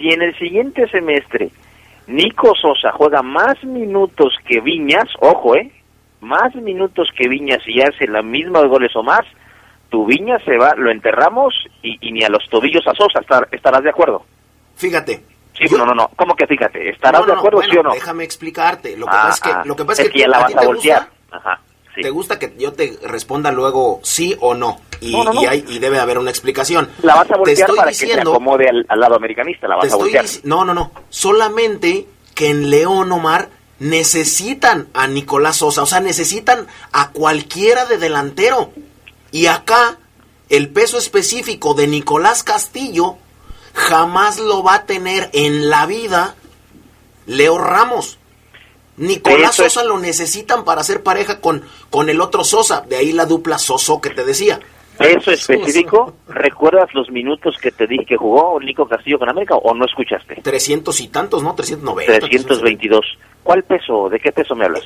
si en el siguiente semestre Nico Sosa juega más minutos que Viñas, ojo, ¿eh? Más minutos que Viñas y hace la misma goles o más, tu Viñas se va, lo enterramos y, ni a los tobillos a Sosa, ¿estarás de acuerdo? Fíjate. Sí, no, no, no, ¿cómo que fíjate? ¿Estarás de acuerdo, sí o no? Déjame explicarte. Lo que pasa es que, lo que, pasa es que, ya la vas a voltear. Ajá. ¿Te gusta que yo te responda luego sí o no? Y, y, debe haber una explicación. La vas a voltear para que se acomode al, lado americanista, la vas a voltear. No, no, no. Solamente que en León Omar necesitan a Nicolás Sosa, o sea, necesitan a cualquiera de delantero. Y acá el peso específico de Nicolás Castillo jamás lo va a tener en la vida Leo Ramos. Nicolás Sosa lo necesitan para hacer pareja con, con el otro Sosa, de ahí la dupla Soso que te decía. ¿Eso específico? ¿Recuerdas los minutos que te dije que jugó Nico Castillo con América o no escuchaste? 300 y tantos, ¿no? 390. 322. ¿Cuál peso? ¿De qué peso me hablas?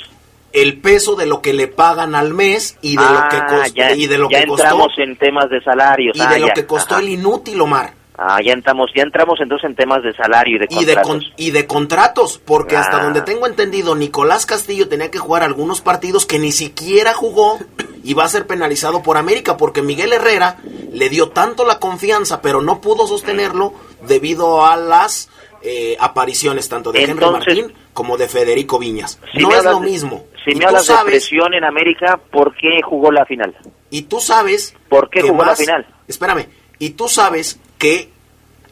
El peso de lo que le pagan al mes y de lo que Ah, costó ya, y de lo ya que costó entramos en temas de salarios. y ah, de lo ya, que costó ajá. el inútil Omar. Ah, ya entramos, ya entramos entonces en temas de salario y de y de, contratos. con- y de contratos, porque hasta Ah. donde tengo entendido, Nicolás Castillo tenía que jugar algunos partidos que ni siquiera jugó y va a ser penalizado por América, porque Miguel Herrera le dio tanto la confianza, pero no pudo sostenerlo debido a las eh, apariciones tanto de Henry Martín como de Federico Viñas. Si no es lo de- mismo. Si y me hablas de sabes, presión en América, ¿por qué jugó la final? y tú sabes ¿Por qué jugó la final? Espérame, y tú sabes que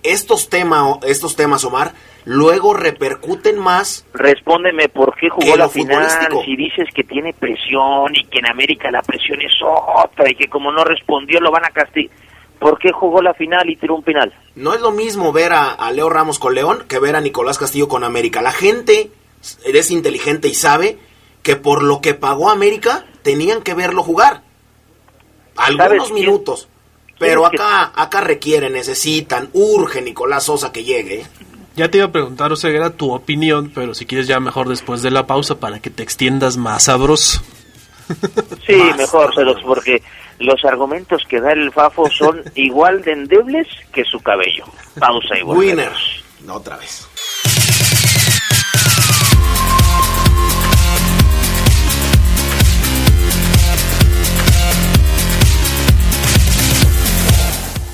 estos temas, estos temas, Omar, luego repercuten más Respóndeme, ¿por qué jugó la final? Si dices que tiene presión y que en América la presión es otra y que como no respondió lo van a castigar. ¿Por qué jugó la final y tiró un penal? No es lo mismo ver a, a Leo Ramos con León que ver a Nicolás Castillo con América. La gente es inteligente y sabe que por lo que pagó América tenían que verlo jugar. Algunos ¿Sabes quién- minutos. Pero acá, acá requiere, necesitan, urge Nicolás Sosa que llegue. Ya te iba a preguntar, Oseguera, tu opinión, pero si quieres ya mejor después de la pausa para que te extiendas más sabroso. Sí, Más, mejor, más. porque los argumentos que da el Fafo son igual de endebles que su cabello. Pausa y volvemos. Winner. No, otra vez.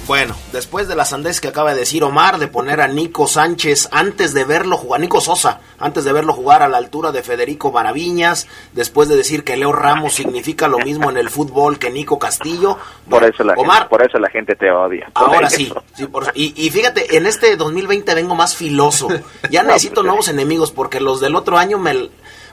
Bueno, después de la sandez que acaba de decir Omar de poner a Nico Sánchez antes de verlo jugar, Nico Sosa, antes de verlo jugar a la altura de Federico Maraviñas, después de decir que Leo Ramos significa lo mismo en el fútbol que Nico Castillo. Por eso la Omar, gente, por eso la gente te odia. Ahora eso. sí, sí, por- y, y fíjate, en este 2020 vengo más filoso. Ya necesito pues, nuevos enemigos porque los del otro año me...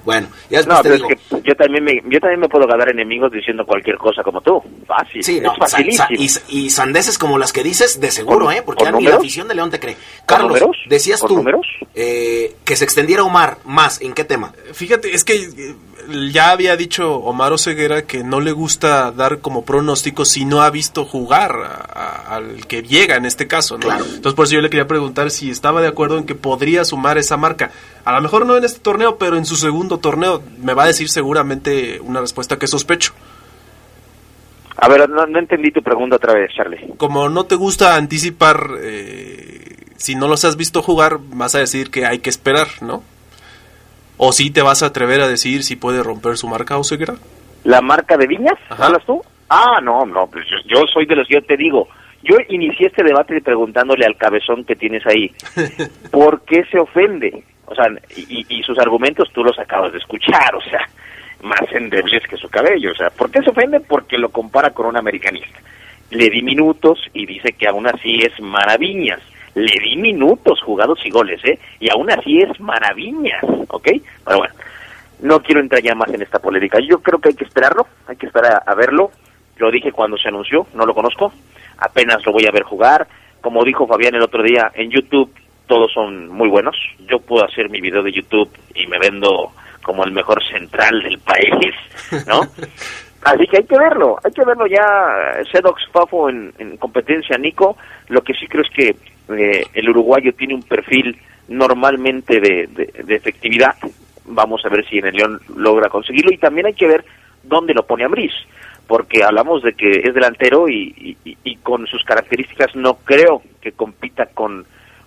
Bueno, ya después No, te pero digo... es que yo también me, yo también me puedo ganar enemigos diciendo cualquier cosa como tú. Fácil. Sí, no, es facilísimo. sa- sa- y, y sandeces como las que dices, de seguro, ¿Con- ¿eh? Porque ni la afición de León te cree. Carlos, números? decías ¿Con tú números? eh, que se extendiera Omar más. ¿En qué tema? Fíjate, es que eh, ya había dicho Omar Oseguera que no le gusta dar como pronóstico si no ha visto jugar a- a- al que llega en este caso, ¿no? Claro. Entonces por eso yo le quería preguntar si estaba de acuerdo en que podría sumar esa marca. A lo mejor no en este torneo, pero en su segundo torneo me va a decir seguramente una respuesta que sospecho. A ver, no, no entendí tu pregunta otra vez, Charlie. Como no te gusta anticipar, eh, si no los has visto jugar, vas a decir que hay que esperar, ¿no? O si te vas a atrever a decir si puede romper su marca Oseguera. ¿La marca de Viñas? Ajá. ¿Hablas tú? Ah, no, no, pues yo, yo soy de los yo te digo. Yo inicié este debate preguntándole al cabezón que tienes ahí, ¿por qué se ofende? O sea, y, y sus argumentos tú los acabas de escuchar, o sea, más endebles que su cabello. O sea, ¿por qué se ofende? Porque lo compara con un americanista. Le di minutos y dice que aún así es maravillas. Le di minutos jugados y goles, ¿eh? Y aún así es maravillas, ¿ok? Pero bueno, no quiero entrar ya más en esta polémica. Yo creo que hay que esperarlo, hay que esperar a, a verlo. Lo dije cuando se anunció, no lo conozco. Apenas lo voy a ver jugar. Como dijo Fabián el otro día, en YouTube todos son muy buenos. Yo puedo hacer mi video de YouTube y me vendo como el mejor central del país, ¿no? Así que hay que verlo, hay que verlo ya, Sedox Fafo en, en competencia, Nico. Lo que sí creo es que eh, el uruguayo tiene un perfil normalmente de, de- de efectividad. Vamos a ver si en el León logra conseguirlo. Y también hay que ver dónde lo pone Ambriz, porque hablamos de que es delantero y- y con sus características no creo que compita con,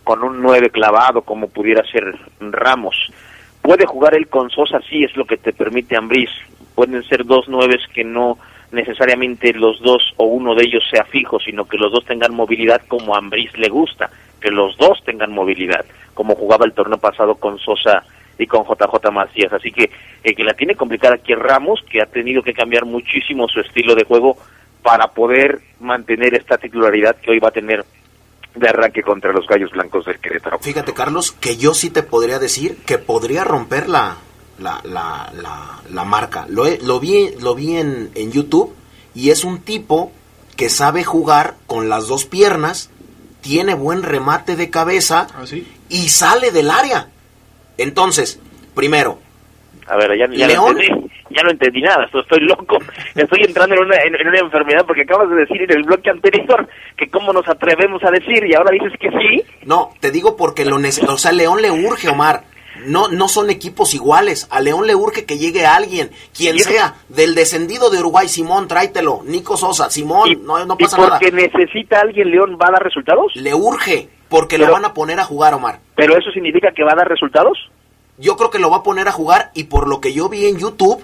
con un nueve clavado como pudiera ser Ramos. Puede jugar él con Sosa, sí, es lo que te permite Ambriz. Pueden ser dos nueves que no necesariamente los dos o uno de ellos sea fijo, sino que los dos tengan movilidad como a Ambriz le gusta, que los dos tengan movilidad, como jugaba el torneo pasado con Sosa y con JJ Macías. Así que el que la tiene complicada aquí Ramos, que ha tenido que cambiar muchísimo su estilo de juego para poder mantener esta titularidad que hoy va a tener de arranque contra los Gallos Blancos del Querétaro. Fíjate, Carlos, que yo sí te podría decir que podría romper la, la, la, la, la marca. Lo, he- lo vi, lo vi en, en YouTube y es un tipo que sabe jugar con las dos piernas, tiene buen remate de cabeza ¿Ah, sí? y sale del área. Entonces, primero, A ver, ya, ya León. entendí, ya no entendí nada, estoy, loco, estoy entrando en una, en, en una enfermedad porque acabas de decir en el bloque anterior que cómo nos atrevemos a decir y ahora dices que sí. no, te digo porque lo o sea, León le urge, Omar. No, no son equipos iguales. A León le urge que llegue alguien, quien sea, del descendido de Uruguay, Simón, tráetelo, Nico Sosa, Simón, no, no pasa ¿y nada. porque necesita alguien León va a dar resultados? Le urge, porque lo van a poner a jugar, Omar. ¿Pero eso significa que va a dar resultados? Yo creo que lo va a poner a jugar y por lo que yo vi en YouTube,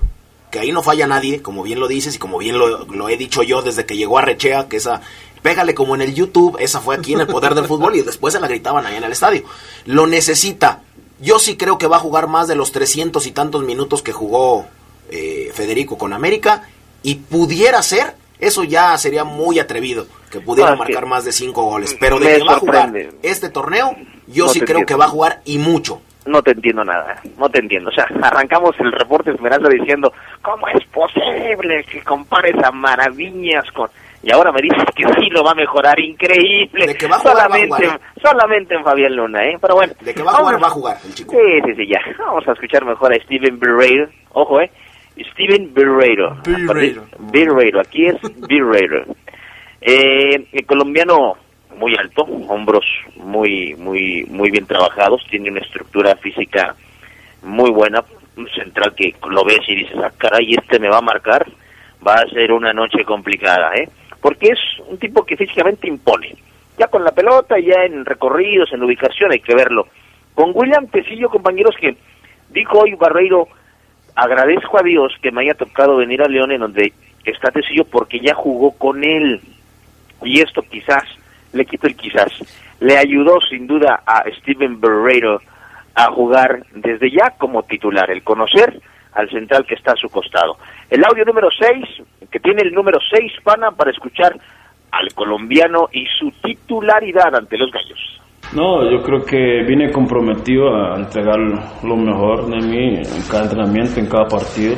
que ahí no falla nadie, como bien lo dices y como bien lo, lo he dicho yo desde que llegó a Rechea, que esa, pégale como en el YouTube, esa fue aquí en el poder del fútbol y después se la gritaban ahí en el estadio. Lo necesita. Yo sí creo que va a jugar más de los 300 y tantos minutos que jugó eh, Federico con América y pudiera ser, eso ya sería muy atrevido, que pudiera Ah, marcar que más de 5 goles. Pero de que va a jugar este torneo, yo No sí creo entiendo. que va a jugar y mucho. No te entiendo nada, no te entiendo. O sea, arrancamos el reporte Esmeralda diciendo, ¿cómo es posible que compares a Maravillas con... Y ahora me dices que sí lo va a mejorar, increíble. De que va a jugar, va a solamente, jugar. solamente en Fabián Luna, ¿eh? Pero bueno. De que va a jugar, vamos- va a jugar el chico. Sí, sí, sí, ya. Vamos a escuchar mejor a Steven Birreiro. Ojo, ¿eh? Steven Birreiro. Birreiro. Birreiro, aquí es Birreiro. Eh, el colombiano muy alto, hombros muy, muy, muy bien trabajados, tiene una estructura física muy buena, central que lo ves y dices, ah, caray, este me va a marcar, va a ser una noche complicada, ¿eh? Porque es un tipo que físicamente impone. Ya con la pelota, ya en recorridos, en ubicación, hay que verlo. Con William Tecillo, compañeros, que dijo hoy Barreiro, agradezco a Dios que me haya tocado venir a León en donde está Tecillo porque ya jugó con él. Y esto quizás, le quito el quizás, le ayudó sin duda a Steven Barreiro a jugar desde ya como titular, el conocer al central que está a su costado. El audio número 6, que tiene el número 6, pana, para escuchar al colombiano y su titularidad ante los gallos. No, yo creo que vine comprometido a entregar lo mejor de mí en cada entrenamiento, en cada partido.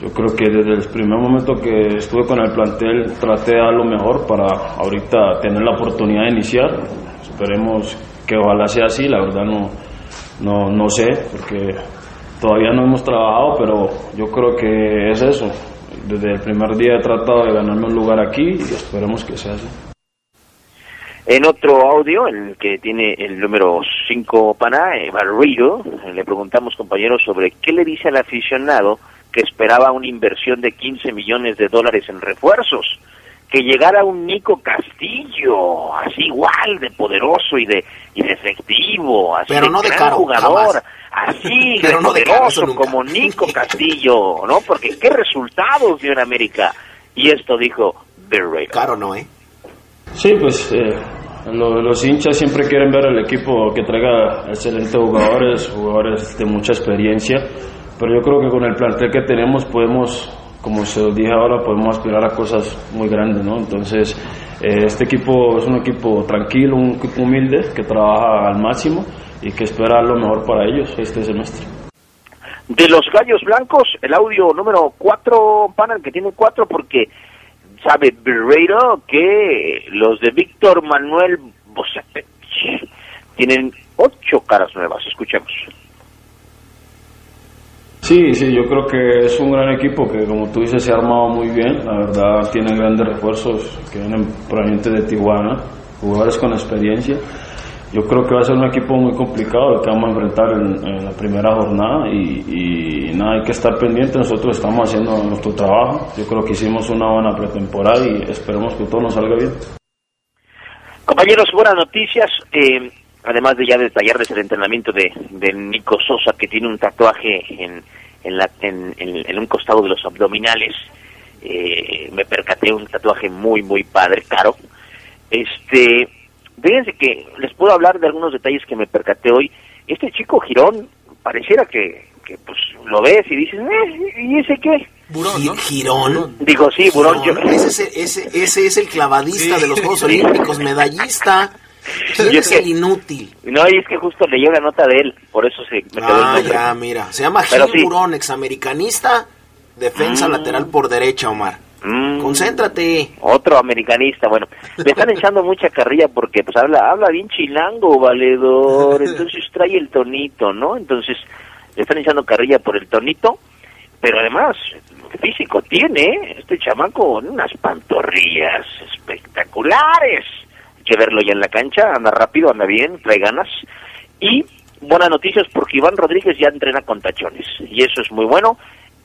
Yo creo que desde el primer momento que estuve con el plantel traté de dar lo mejor para ahorita tener la oportunidad de iniciar. Esperemos que ojalá sea así, la verdad no, no, no sé, porque todavía no hemos trabajado, pero yo creo que es eso. Desde el primer día he tratado de ganarme un lugar aquí y esperemos que sea así. En otro audio, el que tiene el número 5 Pana, eh, Barreiro, eh, le preguntamos, compañeros, sobre qué le dice al aficionado que esperaba una inversión de 15 millones de dólares en refuerzos. Que llegara un Nico Castillo, así igual de poderoso y de, y de efectivo, así Pero de no de gran caro, jugador, jamás. así de Pero de caro, poderoso como Nico Castillo, ¿no? Porque qué resultados dio en América. Y esto dijo Barreiro. Caro no, ¿eh? Sí, pues eh, lo- los hinchas siempre quieren ver al equipo que traiga excelentes jugadores, jugadores de mucha experiencia, pero yo creo que con el plantel que tenemos podemos, como se lo dije ahora, podemos aspirar a cosas muy grandes, ¿no? Entonces, eh, este equipo es un equipo tranquilo, un equipo humilde, que trabaja al máximo y que espera lo mejor para ellos este semestre. De los gallos blancos, el audio número 4, panel que tiene 4 porque sabe Berreiro que los de Víctor Manuel Bocetich tienen ocho caras nuevas. Escuchemos. Sí, sí, yo creo que es un gran equipo que, como tú dices, se ha armado muy bien. La verdad, tiene grandes refuerzos que vienen provenientes de Tijuana, jugadores con experiencia. Yo creo que va a ser un equipo muy complicado el que vamos a enfrentar en, la primera jornada y, nada, hay que estar pendiente. Nosotros estamos haciendo nuestro trabajo. Yo creo que hicimos una buena pretemporada y esperemos que todo nos salga bien. Compañeros, buenas noticias. eh, además de ya detallarles el entrenamiento de Nico Sosa, que tiene un tatuaje en, en, la- en- en- en un costado de los abdominales. Eh, me percaté un tatuaje muy, muy padre, caro. Este, fíjense que les puedo hablar de algunos detalles que me percaté hoy. Este chico Girón, pareciera que, que pues lo ves y dices, "Eh, ¿y ese qué? Burón, ¿no? Gi- Girón. Digo, sí, Burón, yo- Ese, es el- ese, ese es el clavadista Sí. de los Juegos Olímpicos, medallista. ¿Quién Y es es que- el inútil? No, y es que justo leí una nota de él, por eso se me quedó Ah, el nombre. ya, mira. Se llama Pero Gil sí. Burón, examericanista, defensa Mm. lateral por derecha, Omar. Mm. Concéntrate. Otro americanista, bueno, le están echando mucha carrilla porque pues habla, habla bien chilango, valedor, entonces trae el tonito, ¿no? Entonces le están echando carrilla por el tonito, pero además físico tiene, ¿eh? este chamaco, unas pantorrillas espectaculares. Verlo ya en la cancha, anda rápido, anda bien, trae ganas. Y buenas noticias porque Iván Rodríguez ya entrena con tachones y eso es muy bueno.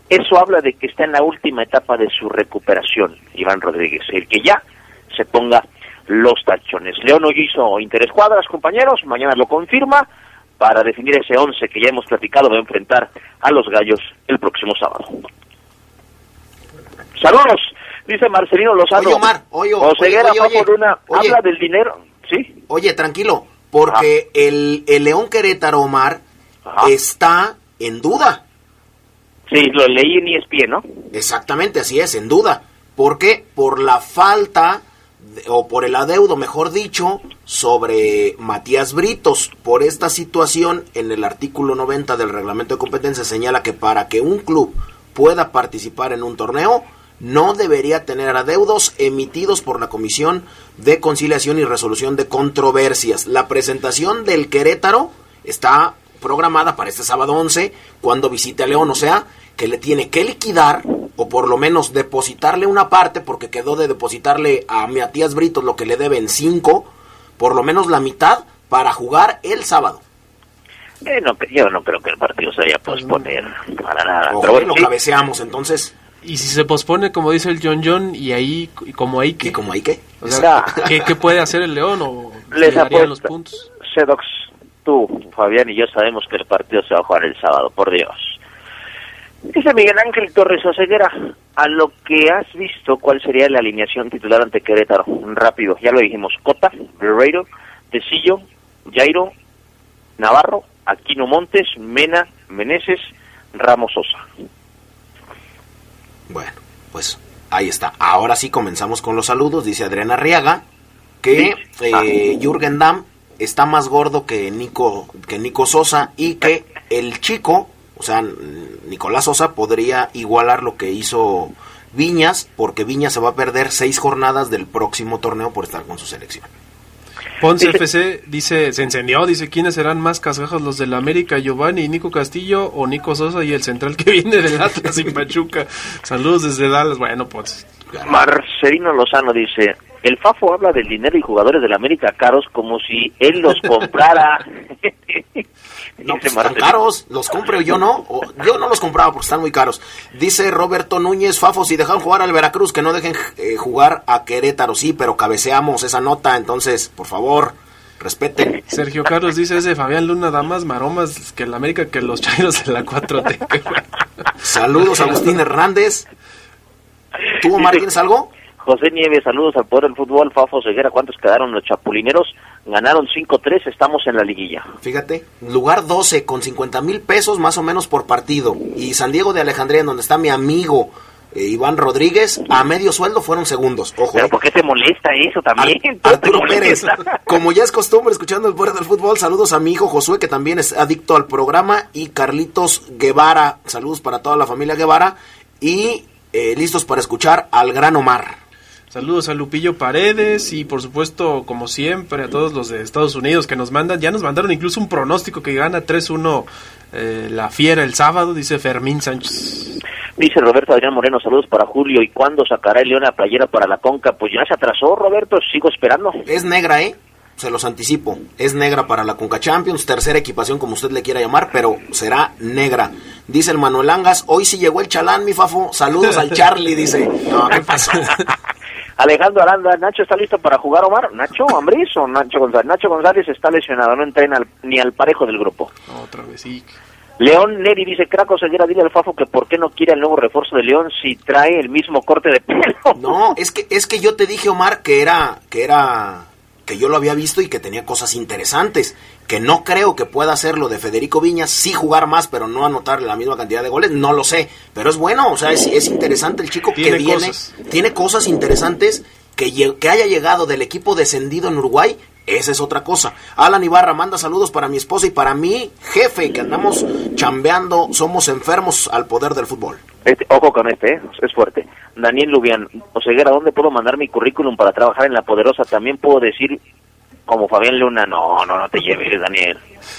Eso habla de que está en la última etapa de su recuperación, Iván Rodríguez, el que ya se ponga los tachones. León hoy hizo interés cuadras, compañeros, mañana lo confirma para definir ese once que ya hemos platicado de enfrentar a los gallos el próximo sábado. Saludos, dice Marcelino Lozano. Oye, Omar, oye, oye, oye, oye. habla del dinero, ¿sí? Oye, tranquilo, porque el, el León Querétaro, Omar, Ajá. está en duda. Sí, lo leí en ESPN, ¿no? Exactamente, así es, en duda. ¿Por qué? Por la falta, o por el adeudo, mejor dicho, sobre Matías Britos. Por esta situación, en el artículo 90 del reglamento de competencia señala que para que un club pueda participar en un torneo, no debería tener adeudos emitidos por la Comisión de Conciliación y Resolución de Controversias. La presentación del Querétaro está programada para este sábado 11 cuando visite a León, o sea, que le tiene que liquidar o por lo menos depositarle una parte porque quedó de depositarle a Matías Britos lo que le deben 5, por lo menos la mitad para jugar el sábado. Eh, no, yo no creo que el partido se vaya a posponer para nada. Ojalá Pero bueno, lo sí, cabeceamos entonces. Y si se pospone, como dice el John John, y ahí, y como ahí ¿Y que, como hay que? o sea. ¿qué, qué puede hacer el León o Les le darían los puntos? Sedox, tú, Fabián y yo sabemos que el partido se va a jugar el sábado, por Dios. Dice Miguel Ángel Torres Oseguera, a lo que has visto, ¿cuál sería la alineación titular ante Querétaro? Rápido, ya lo dijimos, Cota, Guerreiro, Tecillo, Jairo, Navarro, Aquino Montes, Mena, Meneses, Ramos Sosa. Bueno, pues ahí está. Ahora sí comenzamos con los saludos. Dice Adriana Arriaga que Sí. Ah. eh, Jürgen Damm está más gordo que Nico, que Nico Sosa y que el chico, o sea, Nicolás Sosa podría igualar lo que hizo Viñas porque Viñas se va a perder seis jornadas del próximo torneo por estar con su selección. Ponce Dice- FC dice, se encendió, dice, ¿quiénes serán más casajos los del América, Giovanni y Nico Castillo o Nico Sosa y el central que viene del Atlas y Pachuca? Saludos desde Dallas. Bueno, pues, Marcelino Lozano dice, el Fafo habla del dinero y jugadores del América caros como si él los comprara. No, pues están caros, los compro yo no, o- yo no los compraba porque están muy caros. Dice Roberto Núñez, Fafo, si dejan jugar al Veracruz, que no dejen eh, jugar a Querétaro, sí, pero cabeceamos esa nota, entonces, por favor, respeten. Sergio Carlos dice, ese Fabián Luna da más maromas que el América que los Chairos de la 4T. Qué bueno. Saludos, Agustín Hernández. ¿Tú, Omar, tienes algo? José Nieves, saludos al poder del fútbol. Fafo Ceguera, ¿cuántos quedaron los chapulineros? Ganaron 5-3, estamos en la liguilla. Fíjate, lugar 12 con 50 mil pesos más o menos por partido. Y San Diego de Alejandría, en donde está mi amigo eh, Iván Rodríguez, a medio sueldo fueron segundos. Ojo, Pero eh. ¿por qué te molesta eso también? ¿Te Arturo Pérez, como ya es costumbre escuchando el poder del fútbol, saludos a mi hijo Josué que también es adicto al programa y Carlitos Guevara, saludos para toda la familia Guevara y eh, listos para escuchar al gran Omar. Saludos a Lupillo Paredes y por supuesto, como siempre, a todos los de Estados Unidos que nos mandan. Ya nos mandaron incluso un pronóstico que gana 3-1 eh, la fiera el sábado, dice Fermín Sánchez. Dice Roberto Adrián Moreno, saludos para Julio. ¿Y cuándo sacará el León la playera para la Conca? Pues ya se atrasó, Roberto, sigo esperando. Es negra, ¿eh? Se los anticipo. Es negra para la Conca Champions, tercera equipación como usted le quiera llamar, pero será negra. Dice el Manuel Angas, hoy sí llegó el chalán, mi fafo. Saludos al Charlie, dice. No, ¿qué pasó? Alejandro Aranda, Nacho está listo para jugar, Omar. ¿Nacho Ambriz o Nacho González? Nacho González está lesionado, no entrena al- ni al parejo del grupo. Otra vez, sí. León Neri dice, Craco Ceguera, dile al Fafo que por qué no quiere el nuevo refuerzo de León si trae el mismo corte de pelo. No, es que, es que yo te dije, Omar, que era, que era, que yo lo había visto y que tenía cosas interesantes. Que no creo que pueda hacer lo de Federico Viñas, sí jugar más, pero no anotar la misma cantidad de goles, no lo sé. Pero es bueno, o sea, es, es interesante el chico que Tiene viene, cosas. tiene cosas interesantes, que, que haya llegado del equipo descendido en Uruguay, esa es otra cosa. Alan Ibarra manda saludos para mi esposa y para mi jefe, que andamos chambeando, somos enfermos al poder del fútbol. Este, ojo con este, ¿eh? es fuerte. Daniel Lubián, Oseguera, ¿dónde puedo mandar mi currículum para trabajar en La Poderosa? También puedo decir, como Fabián Luna, no, no, no te lleves, Daniel.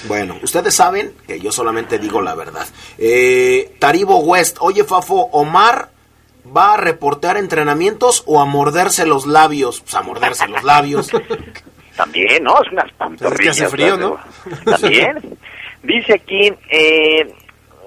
Bueno, ustedes saben que yo solamente digo la verdad. Eh, Taribo West, oye Fafo, Omar va a reportear entrenamientos o a morderse los labios. Pues a morderse los labios. También, ¿no? Es unas Pues Es que hace pantorrillas. frío, ¿no? También. Dice aquí, eh,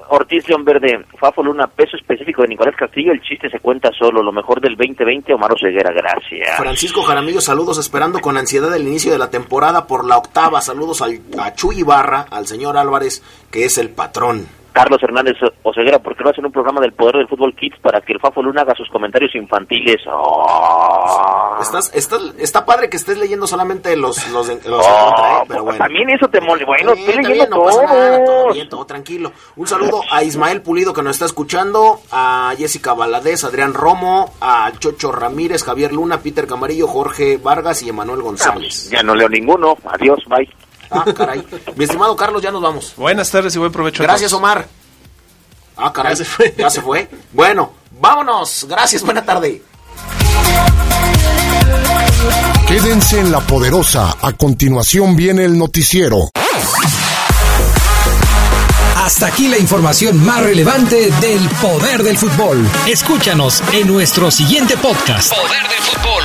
Ortiz León Verde, Fafo Luna, peso específico de Nicolás Castillo, el chiste se cuenta solo, lo mejor del 2020, Omar Ceguera, gracias. Francisco Jaramillo, saludos, esperando con ansiedad el inicio de la temporada por la octava, saludos al, a Chuy Ibarra, al señor Álvarez, que es el patrón. Carlos Hernández Oseguera, ¿por qué no hacen un programa del poder del fútbol Kids para que el Fafo Luna haga sus comentarios infantiles? Oh. Estás, estás, está padre que estés leyendo solamente los, los, los Oh, contra, ¿eh? pero bueno. También eso te mole. Bueno, estoy leyendo no pasa nada, todo bien, todo tranquilo. Un saludo a Ismael Pulido que nos está escuchando, a Jessica Valadez, Adrián Romo, a Chocho Ramírez, Javier Luna, Peter Camarillo, Jorge Vargas y Emanuel González. Ya no leo ninguno. Adiós, bye. Ah, caray. Mi estimado Carlos, ya nos vamos. Buenas tardes y buen provecho. a Gracias, todos. Omar. Ah, caray. Ya se fue. Ya se fue. Bueno, vámonos. Gracias, buena tarde. Quédense en la poderosa. A continuación viene el noticiero. Hasta aquí la información más relevante del poder del fútbol. Escúchanos en nuestro siguiente podcast. Poder del fútbol.